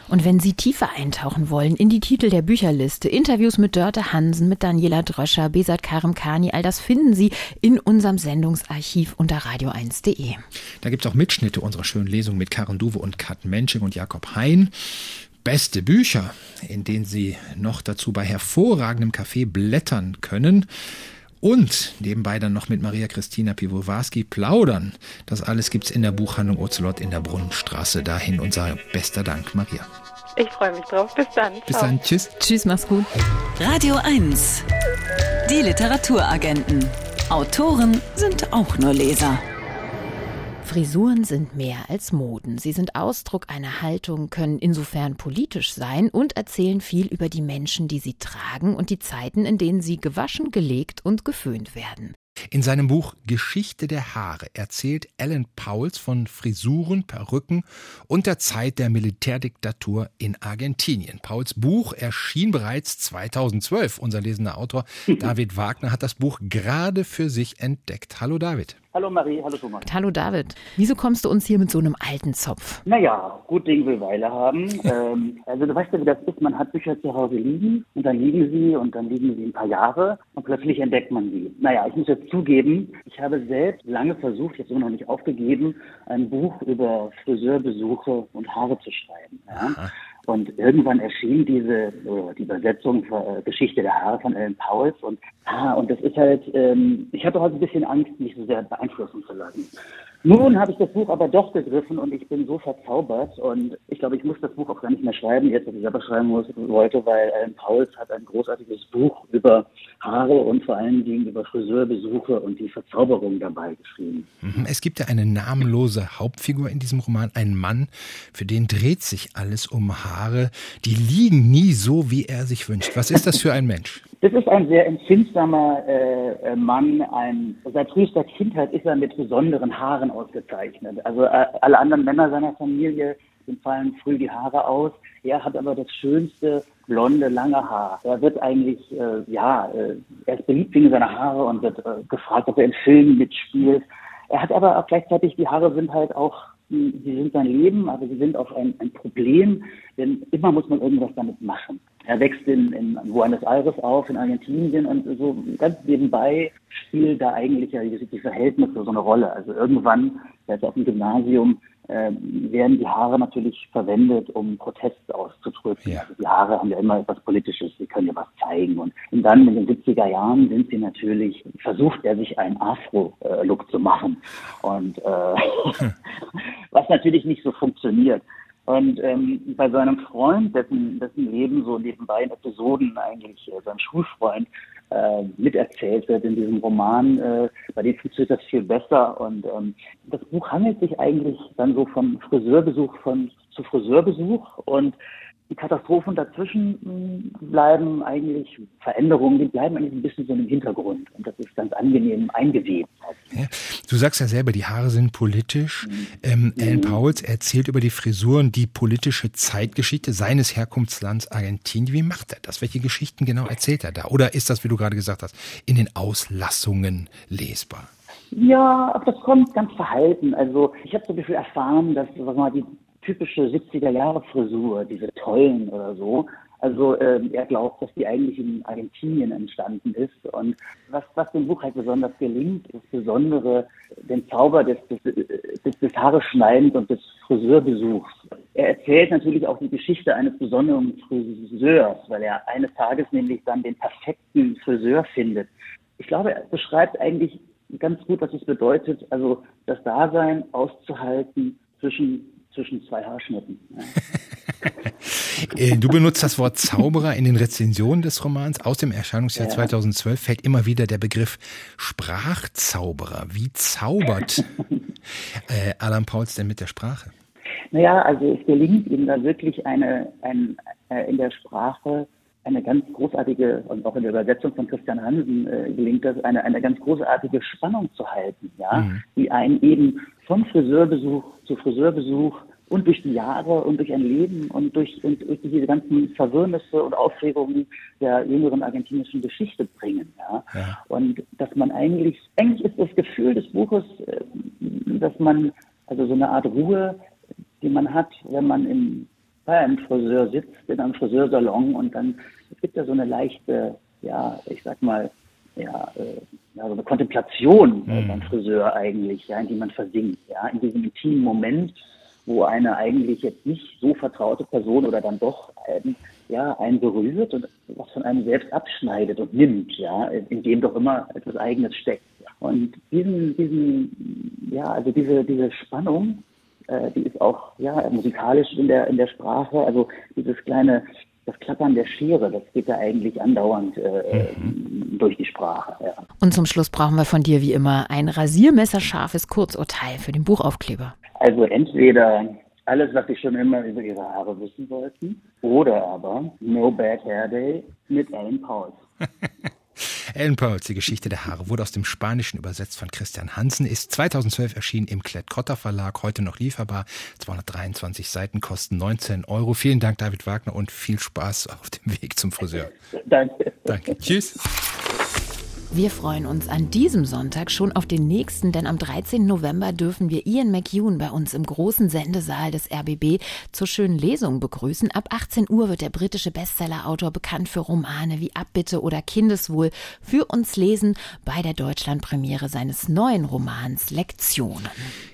Und wenn Sie tiefer eintauchen wollen in die Titel der Bücherliste, Interviews mit Dörte Hansen, mit Daniela Dröscher, Besat Karimkani, all das finden Sie in unserem Sendungsarchiv unter radio1.de. Da gibt es auch Mitschnitte unserer schönen Lesung mit Karen Duwe und Kat Mensching und Jakob Hein beste Bücher, in denen Sie noch dazu bei hervorragendem Kaffee blättern können und nebenbei dann noch mit Maria Christina Piwowarski plaudern. Das alles gibt's in der Buchhandlung Ocelot in der Brunnenstraße. Dahin unser bester Dank, Maria. Ich freue mich drauf. Bis dann. Bis Ciao. dann. Tschüss. Tschüss, mach's gut. Radio 1. Die Literaturagenten. Autoren sind auch nur Leser. Frisuren sind mehr als Moden. Sie sind Ausdruck einer Haltung, können insofern politisch sein und erzählen viel über die Menschen, die sie tragen und die Zeiten, in denen sie gewaschen, gelegt und geföhnt werden. In seinem Buch Geschichte der Haare erzählt Alan Pauls von Frisuren, Perücken und der Zeit der Militärdiktatur in Argentinien. Pauls Buch erschien bereits 2012. Unser lesender Autor David Wagner hat das Buch gerade für sich entdeckt. Hallo David. Hallo Marie, hallo Thomas. Hallo David. Wieso kommst du uns hier mit so einem alten Zopf? Naja, gut Ding will Weile haben. ähm, also du weißt ja, wie das ist. Man hat Bücher zu Hause liegen und dann liegen sie und dann liegen sie ein paar Jahre und plötzlich entdeckt man sie. Naja, ich muss jetzt zugeben, ich habe selbst lange versucht, jetzt immer noch nicht aufgegeben, ein Buch über Friseurbesuche und Haare zu schreiben. Ja? Und irgendwann erschien diese, die Übersetzung für, äh, Geschichte der Haare von Alan Pauls und, ah, und das ist halt, ähm, ich hatte heute ein bisschen Angst, mich so sehr beeinflussen zu lassen. Nun habe ich das Buch aber doch gegriffen und ich bin so verzaubert und ich glaube, ich muss das Buch auch gar nicht mehr schreiben, jetzt, was ich selber schreiben muss, wollte, weil Alan Pauls hat ein großartiges Buch über Haare und vor allen Dingen über Friseurbesuche und die Verzauberung dabei geschrieben. Mhm. Es gibt ja eine namenlose Hauptfigur in diesem Roman, ein Mann, für den dreht sich alles um Haare, die liegen nie so, wie er sich wünscht. Was ist das für ein Mensch? Das ist ein sehr empfindsamer äh, äh, Mann. Ein, seit frühester Kindheit ist er mit besonderen Haaren ausgezeichnet. Also äh, alle anderen Männer seiner Familie, dem fallen früh die Haare aus. Er hat aber das schönste blonde, lange Haar. Er wird eigentlich, äh, ja, äh, er ist beliebt wegen seiner Haare und wird äh, gefragt, ob er in Filmen mitspielt. er hat aber auch gleichzeitig, die Haare sind halt auch, sie sind sein Leben, aber sie sind auch ein, ein Problem, denn immer muss man irgendwas damit machen. Er wächst in, in Buenos Aires auf, in Argentinien und so ganz nebenbei spielt da eigentlich ja die Verhältnisse so eine Rolle. Also irgendwann, ist auf dem Gymnasium, äh, werden die Haare natürlich verwendet, um Protest auszudrücken. Ja. Also die Haare haben ja immer etwas Politisches, sie können ja was zeigen. Und, und dann in den 70er Jahren sind sie natürlich, versucht er sich einen Afro-Look zu machen. Und äh, was natürlich nicht so funktioniert. Und ähm, bei seinem Freund, dessen, dessen Leben so nebenbei in Episoden eigentlich äh, sein Schulfreund äh, miterzählt wird in diesem Roman, äh, bei dem funktioniert das viel besser. Und ähm, das Buch handelt sich eigentlich dann so vom Friseurbesuch von zu Friseurbesuch und die Katastrophen dazwischen hm, bleiben eigentlich, Veränderungen, die bleiben eigentlich ein bisschen so im Hintergrund. Und das ist ganz angenehm eingewebt. Ja, du sagst ja selber, die Haare sind politisch. Mhm. Ähm, Alan Pauls erzählt über die Frisuren die politische Zeitgeschichte seines Herkunftslands Argentinien. Wie macht er das? Welche Geschichten genau erzählt er da? Oder ist das, wie du gerade gesagt hast, in den Auslassungen lesbar? Ja, das kommt ganz verhalten. Also ich habe so ein erfahren, dass was mal die typische 70er Jahre Frisur, diese tollen oder so. Also ähm, er glaubt, dass die eigentlich in Argentinien entstanden ist. Und was, was dem Buch halt besonders gelingt, ist besondere den Zauber des, des, des, des Haareschneidens und des Friseurbesuchs. Er erzählt natürlich auch die Geschichte eines besonderen Friseurs, weil er eines Tages nämlich dann den perfekten Friseur findet. Ich glaube, er beschreibt eigentlich ganz gut, was es bedeutet, also das Dasein auszuhalten zwischen zwischen zwei Haarschnitten. Äh, du benutzt das Wort Zauberer in den Rezensionen des Romans. Aus dem Erscheinungsjahr ja. 2012 fällt immer wieder der Begriff Sprachzauberer. Wie zaubert äh, Alan Pauls denn mit der Sprache? Naja, also es gelingt ihm da wirklich eine, ein, äh, in der Sprache eine ganz großartige, und auch in der Übersetzung von Christian Hansen äh, gelingt das, eine, eine ganz großartige Spannung zu halten, ja, mhm. die einen eben vom Friseurbesuch zu Friseurbesuch und durch die Jahre und durch ein Leben und durch, und durch diese ganzen Verwirrnisse und Aufregungen der jüngeren argentinischen Geschichte bringen. Ja? ja. Und dass man eigentlich, eigentlich ist das Gefühl des Buches, äh, dass man, also so eine Art Ruhe, die man hat, wenn man im, bei einem Friseur sitzt, in einem Friseursalon und dann es gibt ja so eine leichte, ja, ich sag mal, ja, äh, ja, so eine Kontemplation mhm. beim Friseur eigentlich, ja, in die man versinkt, ja, in diesem intimen Moment, wo eine eigentlich jetzt nicht so vertraute Person oder dann doch einen, ja, einen berührt und was von einem selbst abschneidet und nimmt, ja, in dem doch immer etwas Eigenes steckt. Und diesen, diesen, ja, also diese, diese Spannung, äh, die ist auch, ja, musikalisch in der, in der Sprache, also dieses kleine, das Klappern der Schere, das geht ja eigentlich andauernd äh, mhm. durch die Sprache. Ja. Und zum Schluss brauchen wir von dir wie immer ein rasiermesserscharfes Kurzurteil für den Buchaufkleber. Also entweder alles, was Sie schon immer über Ihre Haare wissen wollten, oder aber No Bad Hair Day mit Alan Pauls. Ellen Pearls, die Geschichte der Haare, wurde aus dem Spanischen übersetzt von Christian Hansen, ist 2012 erschienen im Klett-Cotta Verlag, heute noch lieferbar. 223 Seiten kosten 19 Euro. Vielen Dank, David Wagner, und viel Spaß auf dem Weg zum Friseur. Danke. Danke. Tschüss. Wir freuen uns an diesem Sonntag schon auf den nächsten, denn am 13. November dürfen wir Ian McEwan bei uns im großen Sendesaal des RBB zur schönen Lesung begrüßen. Ab 18 Uhr wird der britische Bestsellerautor bekannt für Romane wie Abbitte oder Kindeswohl für uns lesen bei der Deutschlandpremiere seines neuen Romans Lektionen.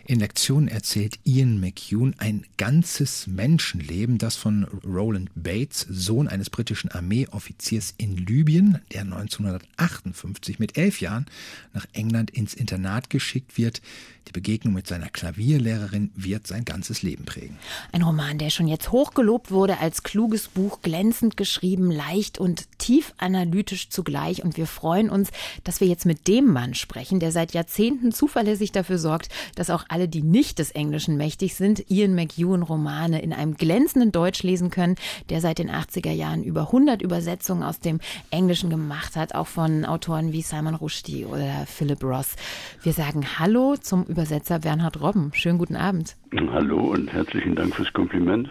In Lektionen erzählt Ian McEwan ein ganzes Menschenleben, das von Roland Bates, Sohn eines britischen Armeeoffiziers in Libyen, der 1958 mit elf Jahren nach England ins Internat geschickt wird, die Begegnung mit seiner Klavierlehrerin wird sein ganzes Leben prägen. Ein Roman, der schon jetzt hochgelobt wurde als kluges Buch, glänzend geschrieben, leicht und tief analytisch zugleich. Und wir freuen uns, dass wir jetzt mit dem Mann sprechen, der seit Jahrzehnten zuverlässig dafür sorgt, dass auch alle, die nicht des Englischen mächtig sind, Ian McEwan Romane in einem glänzenden Deutsch lesen können, der seit den 80er Jahren über 100 Übersetzungen aus dem Englischen gemacht hat, auch von Autoren wie Simon Rushdie oder Philip Ross. Wir sagen Hallo zum Übersetzer Bernhard Robben. Schönen guten Abend. Hallo und herzlichen Dank fürs Kompliment.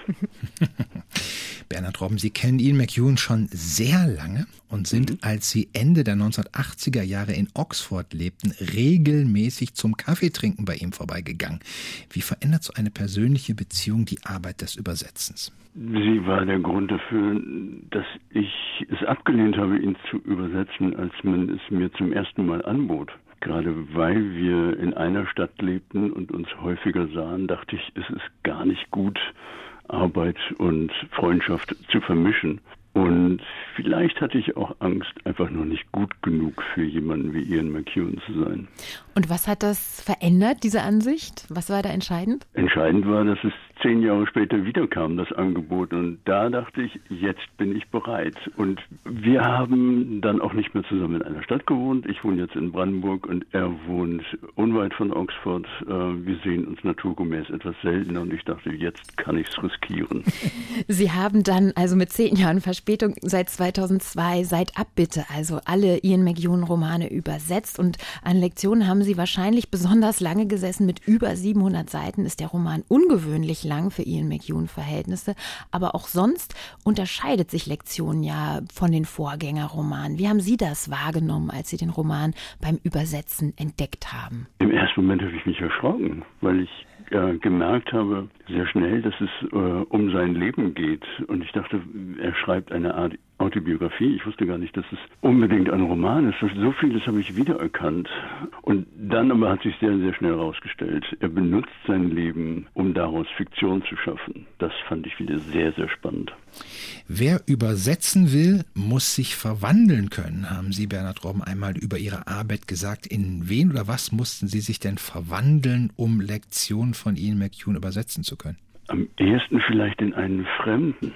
Bernhard Robben, Sie kennen Ian McEwan schon sehr lange und sind, mhm. als Sie Ende der 1980er Jahre in Oxford lebten, regelmäßig zum Kaffeetrinken bei ihm vorbeigegangen. Wie verändert so eine persönliche Beziehung die Arbeit des Übersetzens? Sie war der Grund dafür, dass ich es abgelehnt habe, ihn zu übersetzen, als man es mir zum ersten Mal anbot. Gerade weil wir in einer Stadt lebten und uns häufiger sahen, dachte ich, es ist gar nicht gut, Arbeit und Freundschaft zu vermischen. Und vielleicht hatte ich auch Angst, einfach noch nicht gut genug für jemanden wie Ian McEwan zu sein. Und was hat das verändert, diese Ansicht? Was war da entscheidend? Entscheidend war, dass es zehn Jahre später wiederkam, das Angebot. Und da dachte ich, jetzt bin ich bereit. Und wir haben dann auch nicht mehr zusammen in einer Stadt gewohnt. Ich wohne jetzt in Brandenburg und er wohnt unweit von Oxford. Äh, wir sehen uns naturgemäß etwas seltener und ich dachte, jetzt kann ich es riskieren. Sie haben dann also mit zehn Jahren Verspätung seit 2002 Seit ab bitte, also alle Ian McEwan Romane übersetzt und an Lektionen haben Sie wahrscheinlich besonders lange gesessen. Mit über 700 Seiten ist der Roman ungewöhnlich lang für Ian McEwan-Verhältnisse. Aber auch sonst unterscheidet sich Lektion ja von den Vorgängerromanen. Wie haben Sie das wahrgenommen, als Sie den Roman beim Übersetzen entdeckt haben? Im ersten Moment habe ich mich erschrocken, weil ich äh, gemerkt habe sehr schnell, dass es äh, um sein Leben geht. Und ich dachte, er schreibt eine Art Autobiografie. Ich wusste gar nicht, dass es unbedingt ein Roman ist. So vieles habe ich wiedererkannt. Und dann aber hat sich sehr, sehr schnell herausgestellt, er benutzt sein Leben, um daraus Fiktion zu schaffen. Das fand ich wieder sehr, sehr spannend. Wer übersetzen will, muss sich verwandeln können, haben Sie, Bernhard Robben, einmal über Ihre Arbeit gesagt. In wen oder was mussten Sie sich denn verwandeln, um Lektionen von Ian McEwan übersetzen zu können? Am ehesten vielleicht in einen Fremden.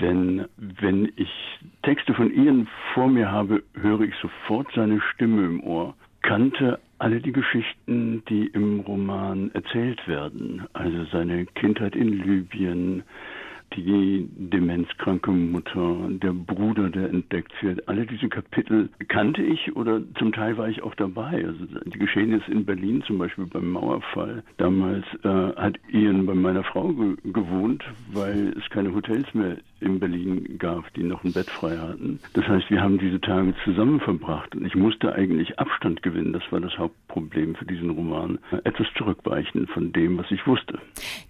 Denn wenn ich Texte von Ian vor mir habe, höre ich sofort seine Stimme im Ohr. Kannte alle die Geschichten, die im Roman erzählt werden. Also seine Kindheit in Libyen, die demenzkranke Mutter, der Bruder, der entdeckt wird. Alle diese Kapitel kannte ich oder zum Teil war ich auch dabei. Also die Geschehnisse in Berlin zum Beispiel beim Mauerfall. Damals äh, hat Ian bei meiner Frau ge gewohnt, weil es keine Hotels mehr in Berlin gab, die noch ein Bett frei hatten. Das heißt, wir haben diese Tage zusammen verbracht und ich musste eigentlich Abstand gewinnen. Das war das Hauptproblem für diesen Roman. Etwas zurückweichen von dem, was ich wusste.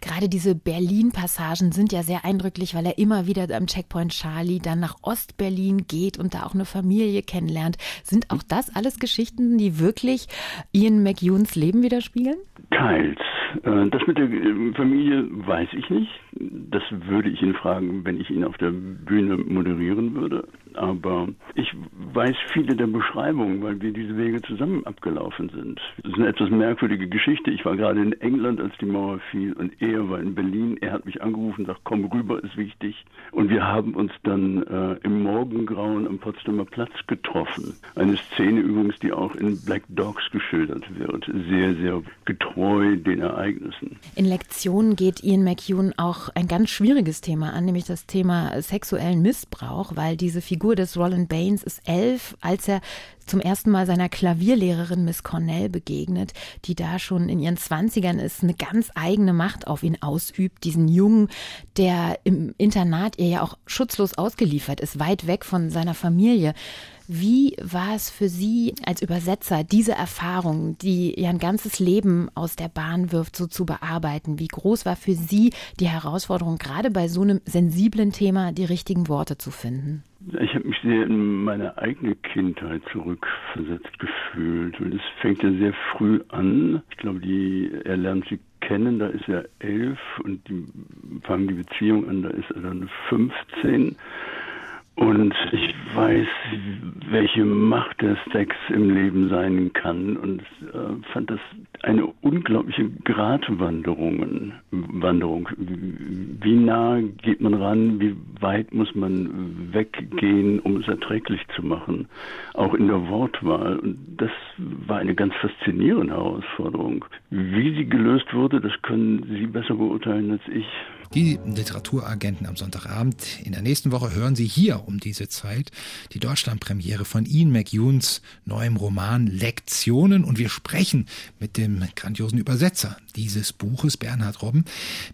Gerade diese Berlin-Passagen sind ja sehr eindrücklich, weil er immer wieder am Checkpoint Charlie dann nach Ostberlin geht und da auch eine Familie kennenlernt. Sind auch das alles Geschichten, die wirklich Ian McEwans Leben widerspiegeln? Teils. Äh, das mit der äh, Familie weiß ich nicht. Das würde ich ihn fragen, wenn ich ihn auf der Bühne moderieren würde. Aber ich weiß viele der Beschreibungen, weil wir diese Wege zusammen abgelaufen sind. Das ist eine etwas merkwürdige Geschichte. Ich war gerade in England, als die Mauer fiel, und er war in Berlin. Er hat mich angerufen und sagt, komm rüber, ist wichtig. Und wir haben uns dann äh, im Morgengrauen am Potsdamer Platz getroffen. Eine Szene übrigens, die auch in Black Dogs geschildert wird. Sehr, sehr getreu den Ereignissen. In Lektionen geht Ian McEwan auch ein ganz schwieriges Thema an, nämlich das Thema sexuellen Missbrauch, weil diese Figur des Roland Baines ist elf, als er zum ersten Mal seiner Klavierlehrerin Miss Cornell begegnet, die da schon in ihren Zwanzigern ist, eine ganz eigene Macht auf ihn ausübt. Diesen Jungen, der im Internat ihr ja auch schutzlos ausgeliefert ist, weit weg von seiner Familie. Wie war es für Sie als Übersetzer, diese Erfahrung, die ein ganzes Leben aus der Bahn wirft, so zu bearbeiten? Wie groß war für Sie die Herausforderung, gerade bei so einem sensiblen Thema die richtigen Worte zu finden? Ich habe mich sehr in meine eigene Kindheit zurückversetzt gefühlt. Und es fängt ja sehr früh an. Ich glaube, die, er lernt sie kennen, da ist er elf und die fangen die Beziehung an, da ist er dann 15. Und ich weiß, welche Macht der Sex im Leben sein kann und äh, fand das eine unglaubliche Gratwanderung. Wanderung. Wie nah geht man ran? Wie weit muss man weggehen, um es erträglich zu machen? Auch in der Wortwahl. Und das war eine ganz faszinierende Herausforderung. Wie sie gelöst wurde, das können Sie besser beurteilen als ich. Die Literaturagenten am Sonntagabend. In der nächsten Woche hören Sie hier um diese Zeit die Deutschlandpremiere von Ian McEwans neuem Roman Lektionen und wir sprechen mit dem grandiosen Übersetzer dieses Buches, Bernhard Robben.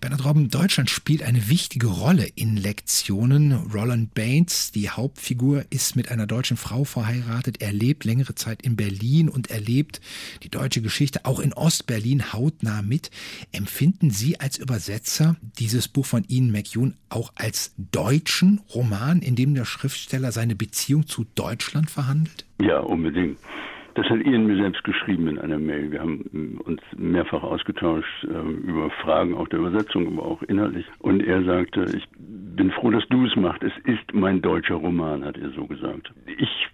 Bernhard Robben, Deutschland spielt eine wichtige Rolle in Lektionen. Roland Baines, die Hauptfigur, ist mit einer deutschen Frau verheiratet. Er lebt längere Zeit in Berlin und erlebt die deutsche Geschichte auch in Ostberlin hautnah mit. Empfinden Sie als Übersetzer dieses Buch von Ian McEwan auch als deutschen Roman, in dem der Schriftsteller seine Beziehung zu Deutschland verhandelt? Ja, unbedingt. Das hat Ian mir selbst geschrieben in einer Mail. Wir haben äh, uns mehrfach ausgetauscht äh, über Fragen auch der Übersetzung, aber auch inhaltlich. Und er sagte, ich bin froh, dass du es machst. Es ist mein deutscher Roman, hat er so gesagt. Ich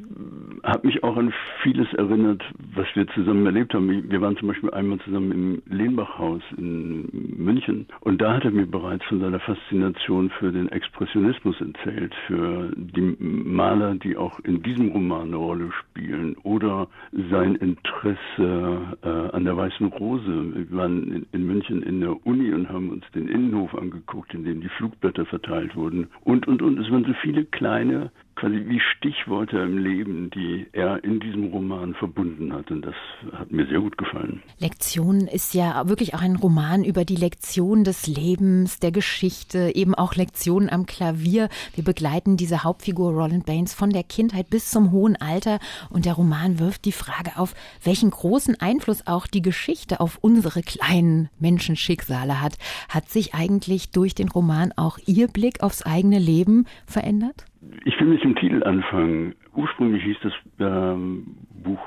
habe mich auch an vieles erinnert, was wir zusammen erlebt haben. Wir waren zum Beispiel einmal zusammen im Lehnbachhaus in München und da hat er mir bereits von seiner Faszination für den Expressionismus erzählt, für die Maler, die auch in diesem Roman eine Rolle spielen oder sein Interesse äh, an der Weißen Rose. Wir waren in, in München in der Uni und haben uns den Innenhof angeguckt, in dem die Flugblätter verteilt wurden und und und. Es waren so viele kleine quasi wie Stichworte im Leben, die er in diesem Roman verbunden hat. Und das hat mir sehr gut gefallen. Lektion ist ja wirklich auch ein Roman über die Lektion des Lebens, der Geschichte, eben auch Lektionen am Klavier. Wir begleiten diese Hauptfigur Roland Baines von der Kindheit bis zum hohen Alter. Und der Roman wirft die Frage auf, welchen großen Einfluss auch die Geschichte auf unsere kleinen Menschenschicksale hat. Hat sich eigentlich durch den Roman auch Ihr Blick aufs eigene Leben verändert? Ich will mit dem Titel anfangen. Ursprünglich hieß das ähm, Buch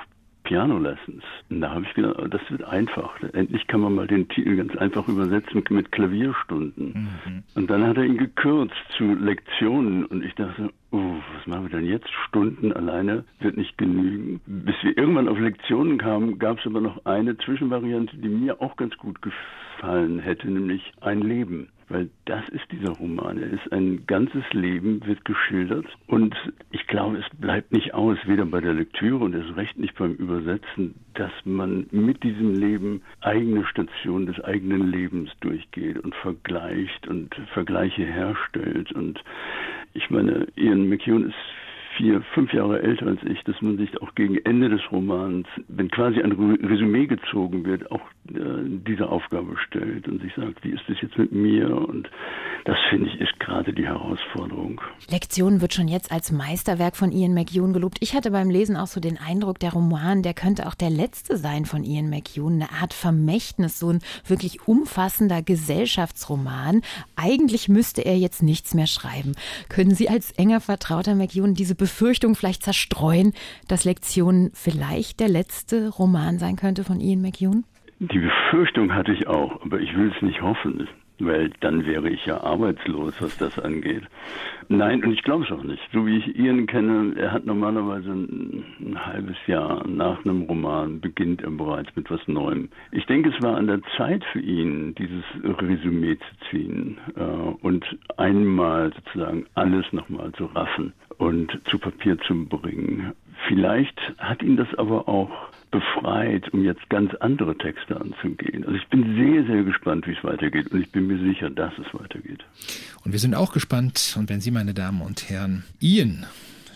Piano Lessons. Und da habe ich gedacht, das wird einfach. Endlich kann man mal den Titel ganz einfach übersetzen mit Klavierstunden. Mhm. Und dann hat er ihn gekürzt zu Lektionen. Und ich dachte, oh, was machen wir denn jetzt? Stunden alleine wird nicht genügen. Bis wir irgendwann auf Lektionen kamen, gab es aber noch eine Zwischenvariante, die mir auch ganz gut gefallen hätte, nämlich ein Leben. Weil das ist dieser Roman. Er ist ein ganzes Leben, wird geschildert. Und ich glaube, es bleibt nicht aus, weder bei der Lektüre und erst recht nicht beim Übersetzen, dass man mit diesem Leben eigene Stationen des eigenen Lebens durchgeht und vergleicht und Vergleiche herstellt. Und ich meine, Ian McEwan ist vier, fünf Jahre älter als ich, dass man sich auch gegen Ende des Romans, wenn quasi ein Resümee gezogen wird, auch äh, diese Aufgabe stellt und sich sagt, wie ist es jetzt mit mir? Und das finde ich ist gerade die Herausforderung. Lektion wird schon jetzt als Meisterwerk von Ian McEwan gelobt. Ich hatte beim Lesen auch so den Eindruck, der Roman, der könnte auch der letzte sein von Ian McEwan, eine Art Vermächtnis, so ein wirklich umfassender Gesellschaftsroman. Eigentlich müsste er jetzt nichts mehr schreiben. Können Sie als enger Vertrauter McEwan diese Befürchtung vielleicht zerstreuen, dass Lektion vielleicht der letzte Roman sein könnte von Ian McEwan? Die Befürchtung hatte ich auch, aber ich will es nicht hoffen, weil dann wäre ich ja arbeitslos, was das angeht. Nein, und ich glaube es auch nicht. So wie ich Ian kenne, er hat normalerweise ein, ein, halbes Jahr nach einem Roman beginnt er bereits mit was Neuem. Ich denke, es war an der Zeit für ihn, dieses Resümee zu ziehen äh, und einmal sozusagen alles nochmal zu raffen und zu Papier zu bringen. Vielleicht hat ihn das aber auch befreit, um jetzt ganz andere Texte anzugehen. Also ich bin sehr, sehr gespannt, wie es weitergeht und ich bin mir sicher, dass es weitergeht. Und wir sind auch gespannt und wenn Sie, meine Damen und Herren, Ian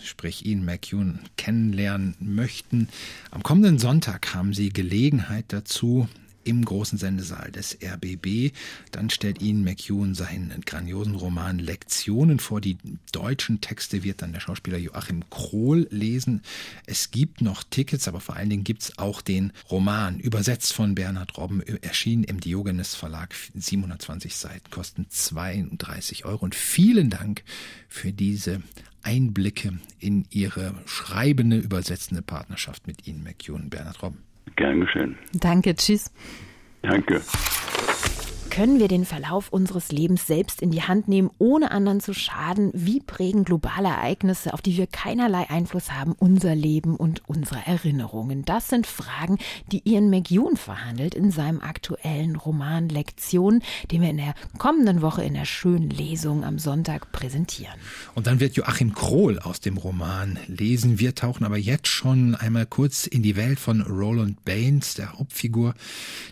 sprich Ian McEwan, kennenlernen möchten. Am kommenden Sonntag haben Sie Gelegenheit dazu, im großen Sendesaal des RBB. Dann stellt Ihnen McEwan seinen grandiosen Roman Lektionen vor. Die deutschen Texte wird dann der Schauspieler Joachim Krohl lesen. Es gibt noch Tickets, aber vor allen Dingen gibt es auch den Roman, übersetzt von Bernhard Robben, erschienen im Diogenes Verlag, 720 Seiten, kosten 32 Euro. Und vielen Dank für diese Einblicke in Ihre schreibende, übersetzende Partnerschaft mit Ihnen, McEwan, Bernhard Robben. Gern geschehen. Danke, tschüss. Danke. Können wir den Verlauf unseres Lebens selbst in die Hand nehmen, ohne anderen zu schaden? Wie prägen globale Ereignisse, auf die wir keinerlei Einfluss haben, unser Leben und unsere Erinnerungen? Das sind Fragen, die Ian McEwan verhandelt in seinem aktuellen Roman Lektion, den wir in der kommenden Woche in der schönen Lesung am Sonntag präsentieren. Und dann wird Joachim Krohl aus dem Roman lesen. Wir tauchen aber jetzt schon einmal kurz in die Welt von Roland Baines, der Hauptfigur,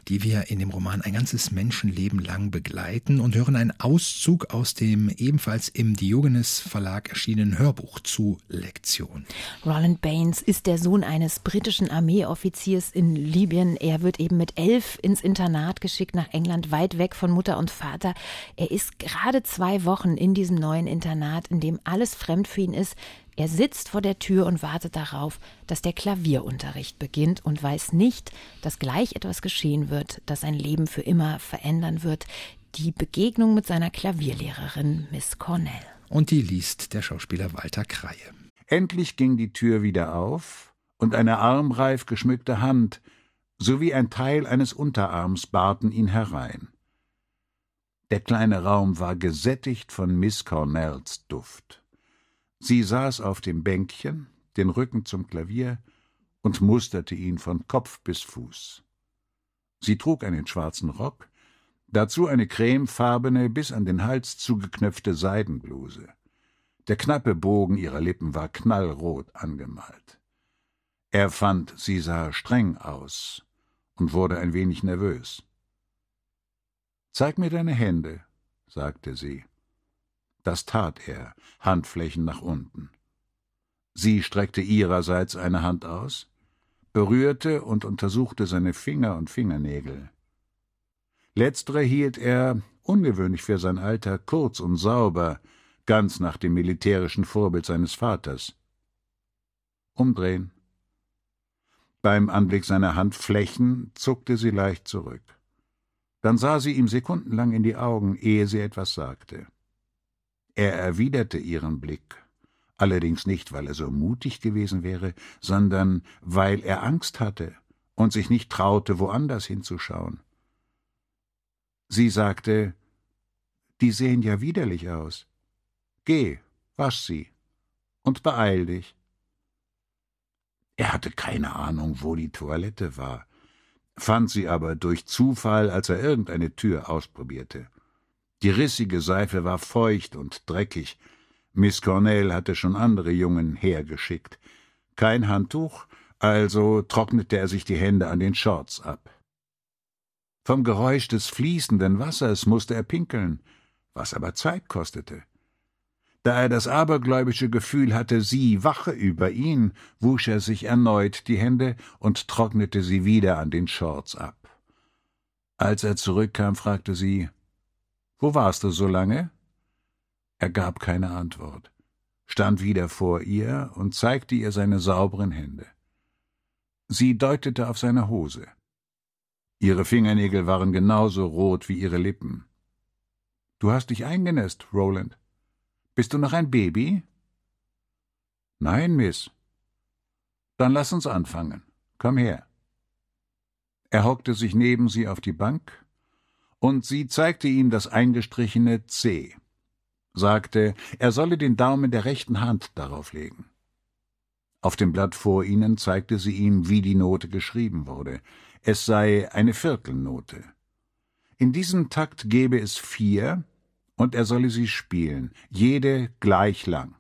die wir in dem Roman ein ganzes Menschenleben Leben lang begleiten und hören einen Auszug aus dem ebenfalls im Diogenes Verlag erschienenen Hörbuch zu Lektion. Roland Baines ist der Sohn eines britischen Armeeoffiziers in Libyen. Er wird eben mit elf ins Internat geschickt nach England, weit weg von Mutter und Vater. Er ist gerade zwei Wochen in diesem neuen Internat, in dem alles fremd für ihn ist. Er sitzt vor der Tür und wartet darauf, dass der Klavierunterricht beginnt und weiß nicht, dass gleich etwas geschehen wird, das sein Leben für immer verändern wird. Die Begegnung mit seiner Klavierlehrerin Miss Cornell. Und die liest der Schauspieler Walter Kreie. Endlich ging die Tür wieder auf und eine armreif geschmückte Hand sowie ein Teil eines Unterarms barten ihn herein. Der kleine Raum war gesättigt von Miss Cornells Duft. Sie saß auf dem Bänkchen, den Rücken zum Klavier und musterte ihn von Kopf bis Fuß. Sie trug einen schwarzen Rock, dazu eine cremefarbene, bis an den Hals zugeknöpfte Seidenbluse. Der knappe Bogen ihrer Lippen war knallrot angemalt. Er fand, sie sah streng aus und wurde ein wenig nervös. Zeig mir deine Hände, sagte sie. Das tat er, Handflächen nach unten. Sie streckte ihrerseits eine Hand aus, berührte und untersuchte seine Finger und Fingernägel. Letztere hielt er, ungewöhnlich für sein Alter, kurz und sauber, ganz nach dem militärischen Vorbild seines Vaters. Umdrehen. Beim Anblick seiner Handflächen zuckte sie leicht zurück. Dann sah sie ihm sekundenlang in die Augen, ehe sie etwas sagte. Er erwiderte ihren Blick, allerdings nicht, weil er so mutig gewesen wäre, sondern weil er Angst hatte und sich nicht traute, woanders hinzuschauen. Sie sagte Die sehen ja widerlich aus. Geh, wasch sie und beeil dich. Er hatte keine Ahnung, wo die Toilette war, fand sie aber durch Zufall, als er irgendeine Tür ausprobierte. Die rissige Seife war feucht und dreckig. Miss Cornell hatte schon andere Jungen hergeschickt. Kein Handtuch, also trocknete er sich die Hände an den Shorts ab. Vom Geräusch des fließenden Wassers musste er pinkeln, was aber Zeit kostete. Da er das abergläubische Gefühl hatte, sie wache über ihn, wusch er sich erneut die Hände und trocknete sie wieder an den Shorts ab. Als er zurückkam, fragte sie wo warst du so lange? Er gab keine Antwort, stand wieder vor ihr und zeigte ihr seine sauberen Hände. Sie deutete auf seine Hose. Ihre Fingernägel waren genauso rot wie ihre Lippen. Du hast dich eingenässt, Roland. Bist du noch ein Baby? Nein, Miss. Dann lass uns anfangen. Komm her. Er hockte sich neben sie auf die Bank und sie zeigte ihm das eingestrichene C, sagte, er solle den Daumen der rechten Hand darauf legen. Auf dem Blatt vor ihnen zeigte sie ihm, wie die Note geschrieben wurde. Es sei eine Viertelnote. In diesem Takt gebe es vier, und er solle sie spielen, jede gleich lang.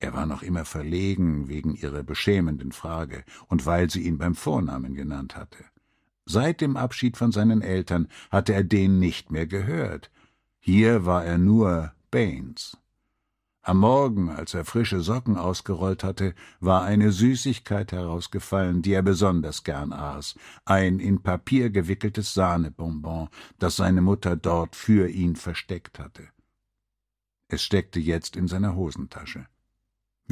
Er war noch immer verlegen wegen ihrer beschämenden Frage und weil sie ihn beim Vornamen genannt hatte. Seit dem Abschied von seinen Eltern hatte er den nicht mehr gehört. Hier war er nur Baines. Am Morgen, als er frische Socken ausgerollt hatte, war eine Süßigkeit herausgefallen, die er besonders gern aß, ein in Papier gewickeltes Sahnebonbon, das seine Mutter dort für ihn versteckt hatte. Es steckte jetzt in seiner Hosentasche.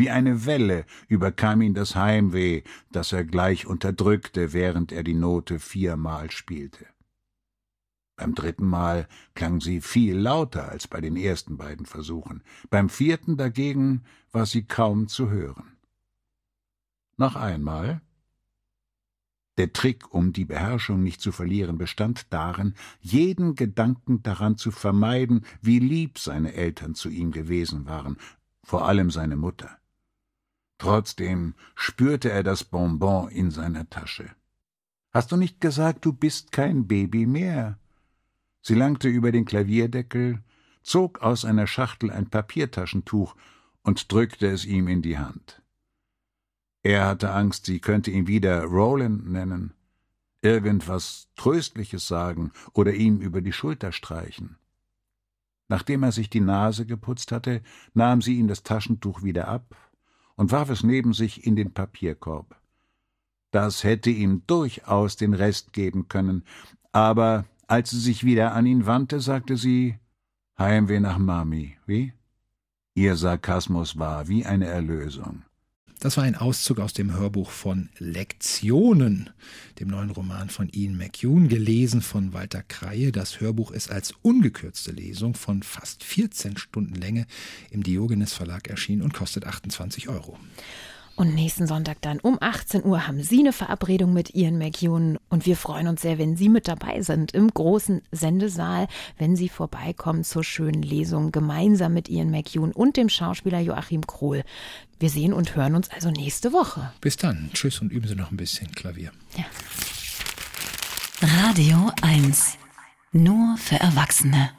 Wie eine Welle überkam ihn das Heimweh, das er gleich unterdrückte, während er die Note viermal spielte. Beim dritten Mal klang sie viel lauter als bei den ersten beiden Versuchen, beim vierten dagegen war sie kaum zu hören. Noch einmal. Der Trick, um die Beherrschung nicht zu verlieren, bestand darin, jeden Gedanken daran zu vermeiden, wie lieb seine Eltern zu ihm gewesen waren, vor allem seine Mutter. Trotzdem spürte er das Bonbon in seiner Tasche. Hast du nicht gesagt, du bist kein Baby mehr? Sie langte über den Klavierdeckel, zog aus einer Schachtel ein Papiertaschentuch und drückte es ihm in die Hand. Er hatte Angst, sie könnte ihn wieder Roland nennen. irgendwas Tröstliches sagen oder ihm über die Schulter streichen. Nachdem er sich die Nase geputzt hatte, nahm sie ihm das Taschentuch wieder ab und warf es neben sich in den Papierkorb. Das hätte ihm durchaus den Rest geben können, aber als sie sich wieder an ihn wandte, sagte sie Heimweh nach Mami, wie? Ihr Sarkasmus war wie eine Erlösung. Das war ein Auszug aus dem Hörbuch von Lektionen, dem neuen Roman von Ian McEwan, gelesen von Walter Kreie. Das Hörbuch ist als ungekürzte Lesung von fast 14 Stunden Länge im Diogenes Verlag erschienen und kostet 28 Euro. Und nächsten Sonntag dann um 18 Uhr haben Sie eine Verabredung mit Ian McEwan. Und wir freuen uns sehr, wenn Sie mit dabei sind im großen Sendesaal, wenn Sie vorbeikommen zur schönen Lesung gemeinsam mit Ian McEwan und dem Schauspieler Joachim Krohl. Wir sehen und hören uns also nächste Woche. Bis dann. Tschüss und üben Sie noch ein bisschen Klavier. Ja. Radio 1. Nur für Erwachsene.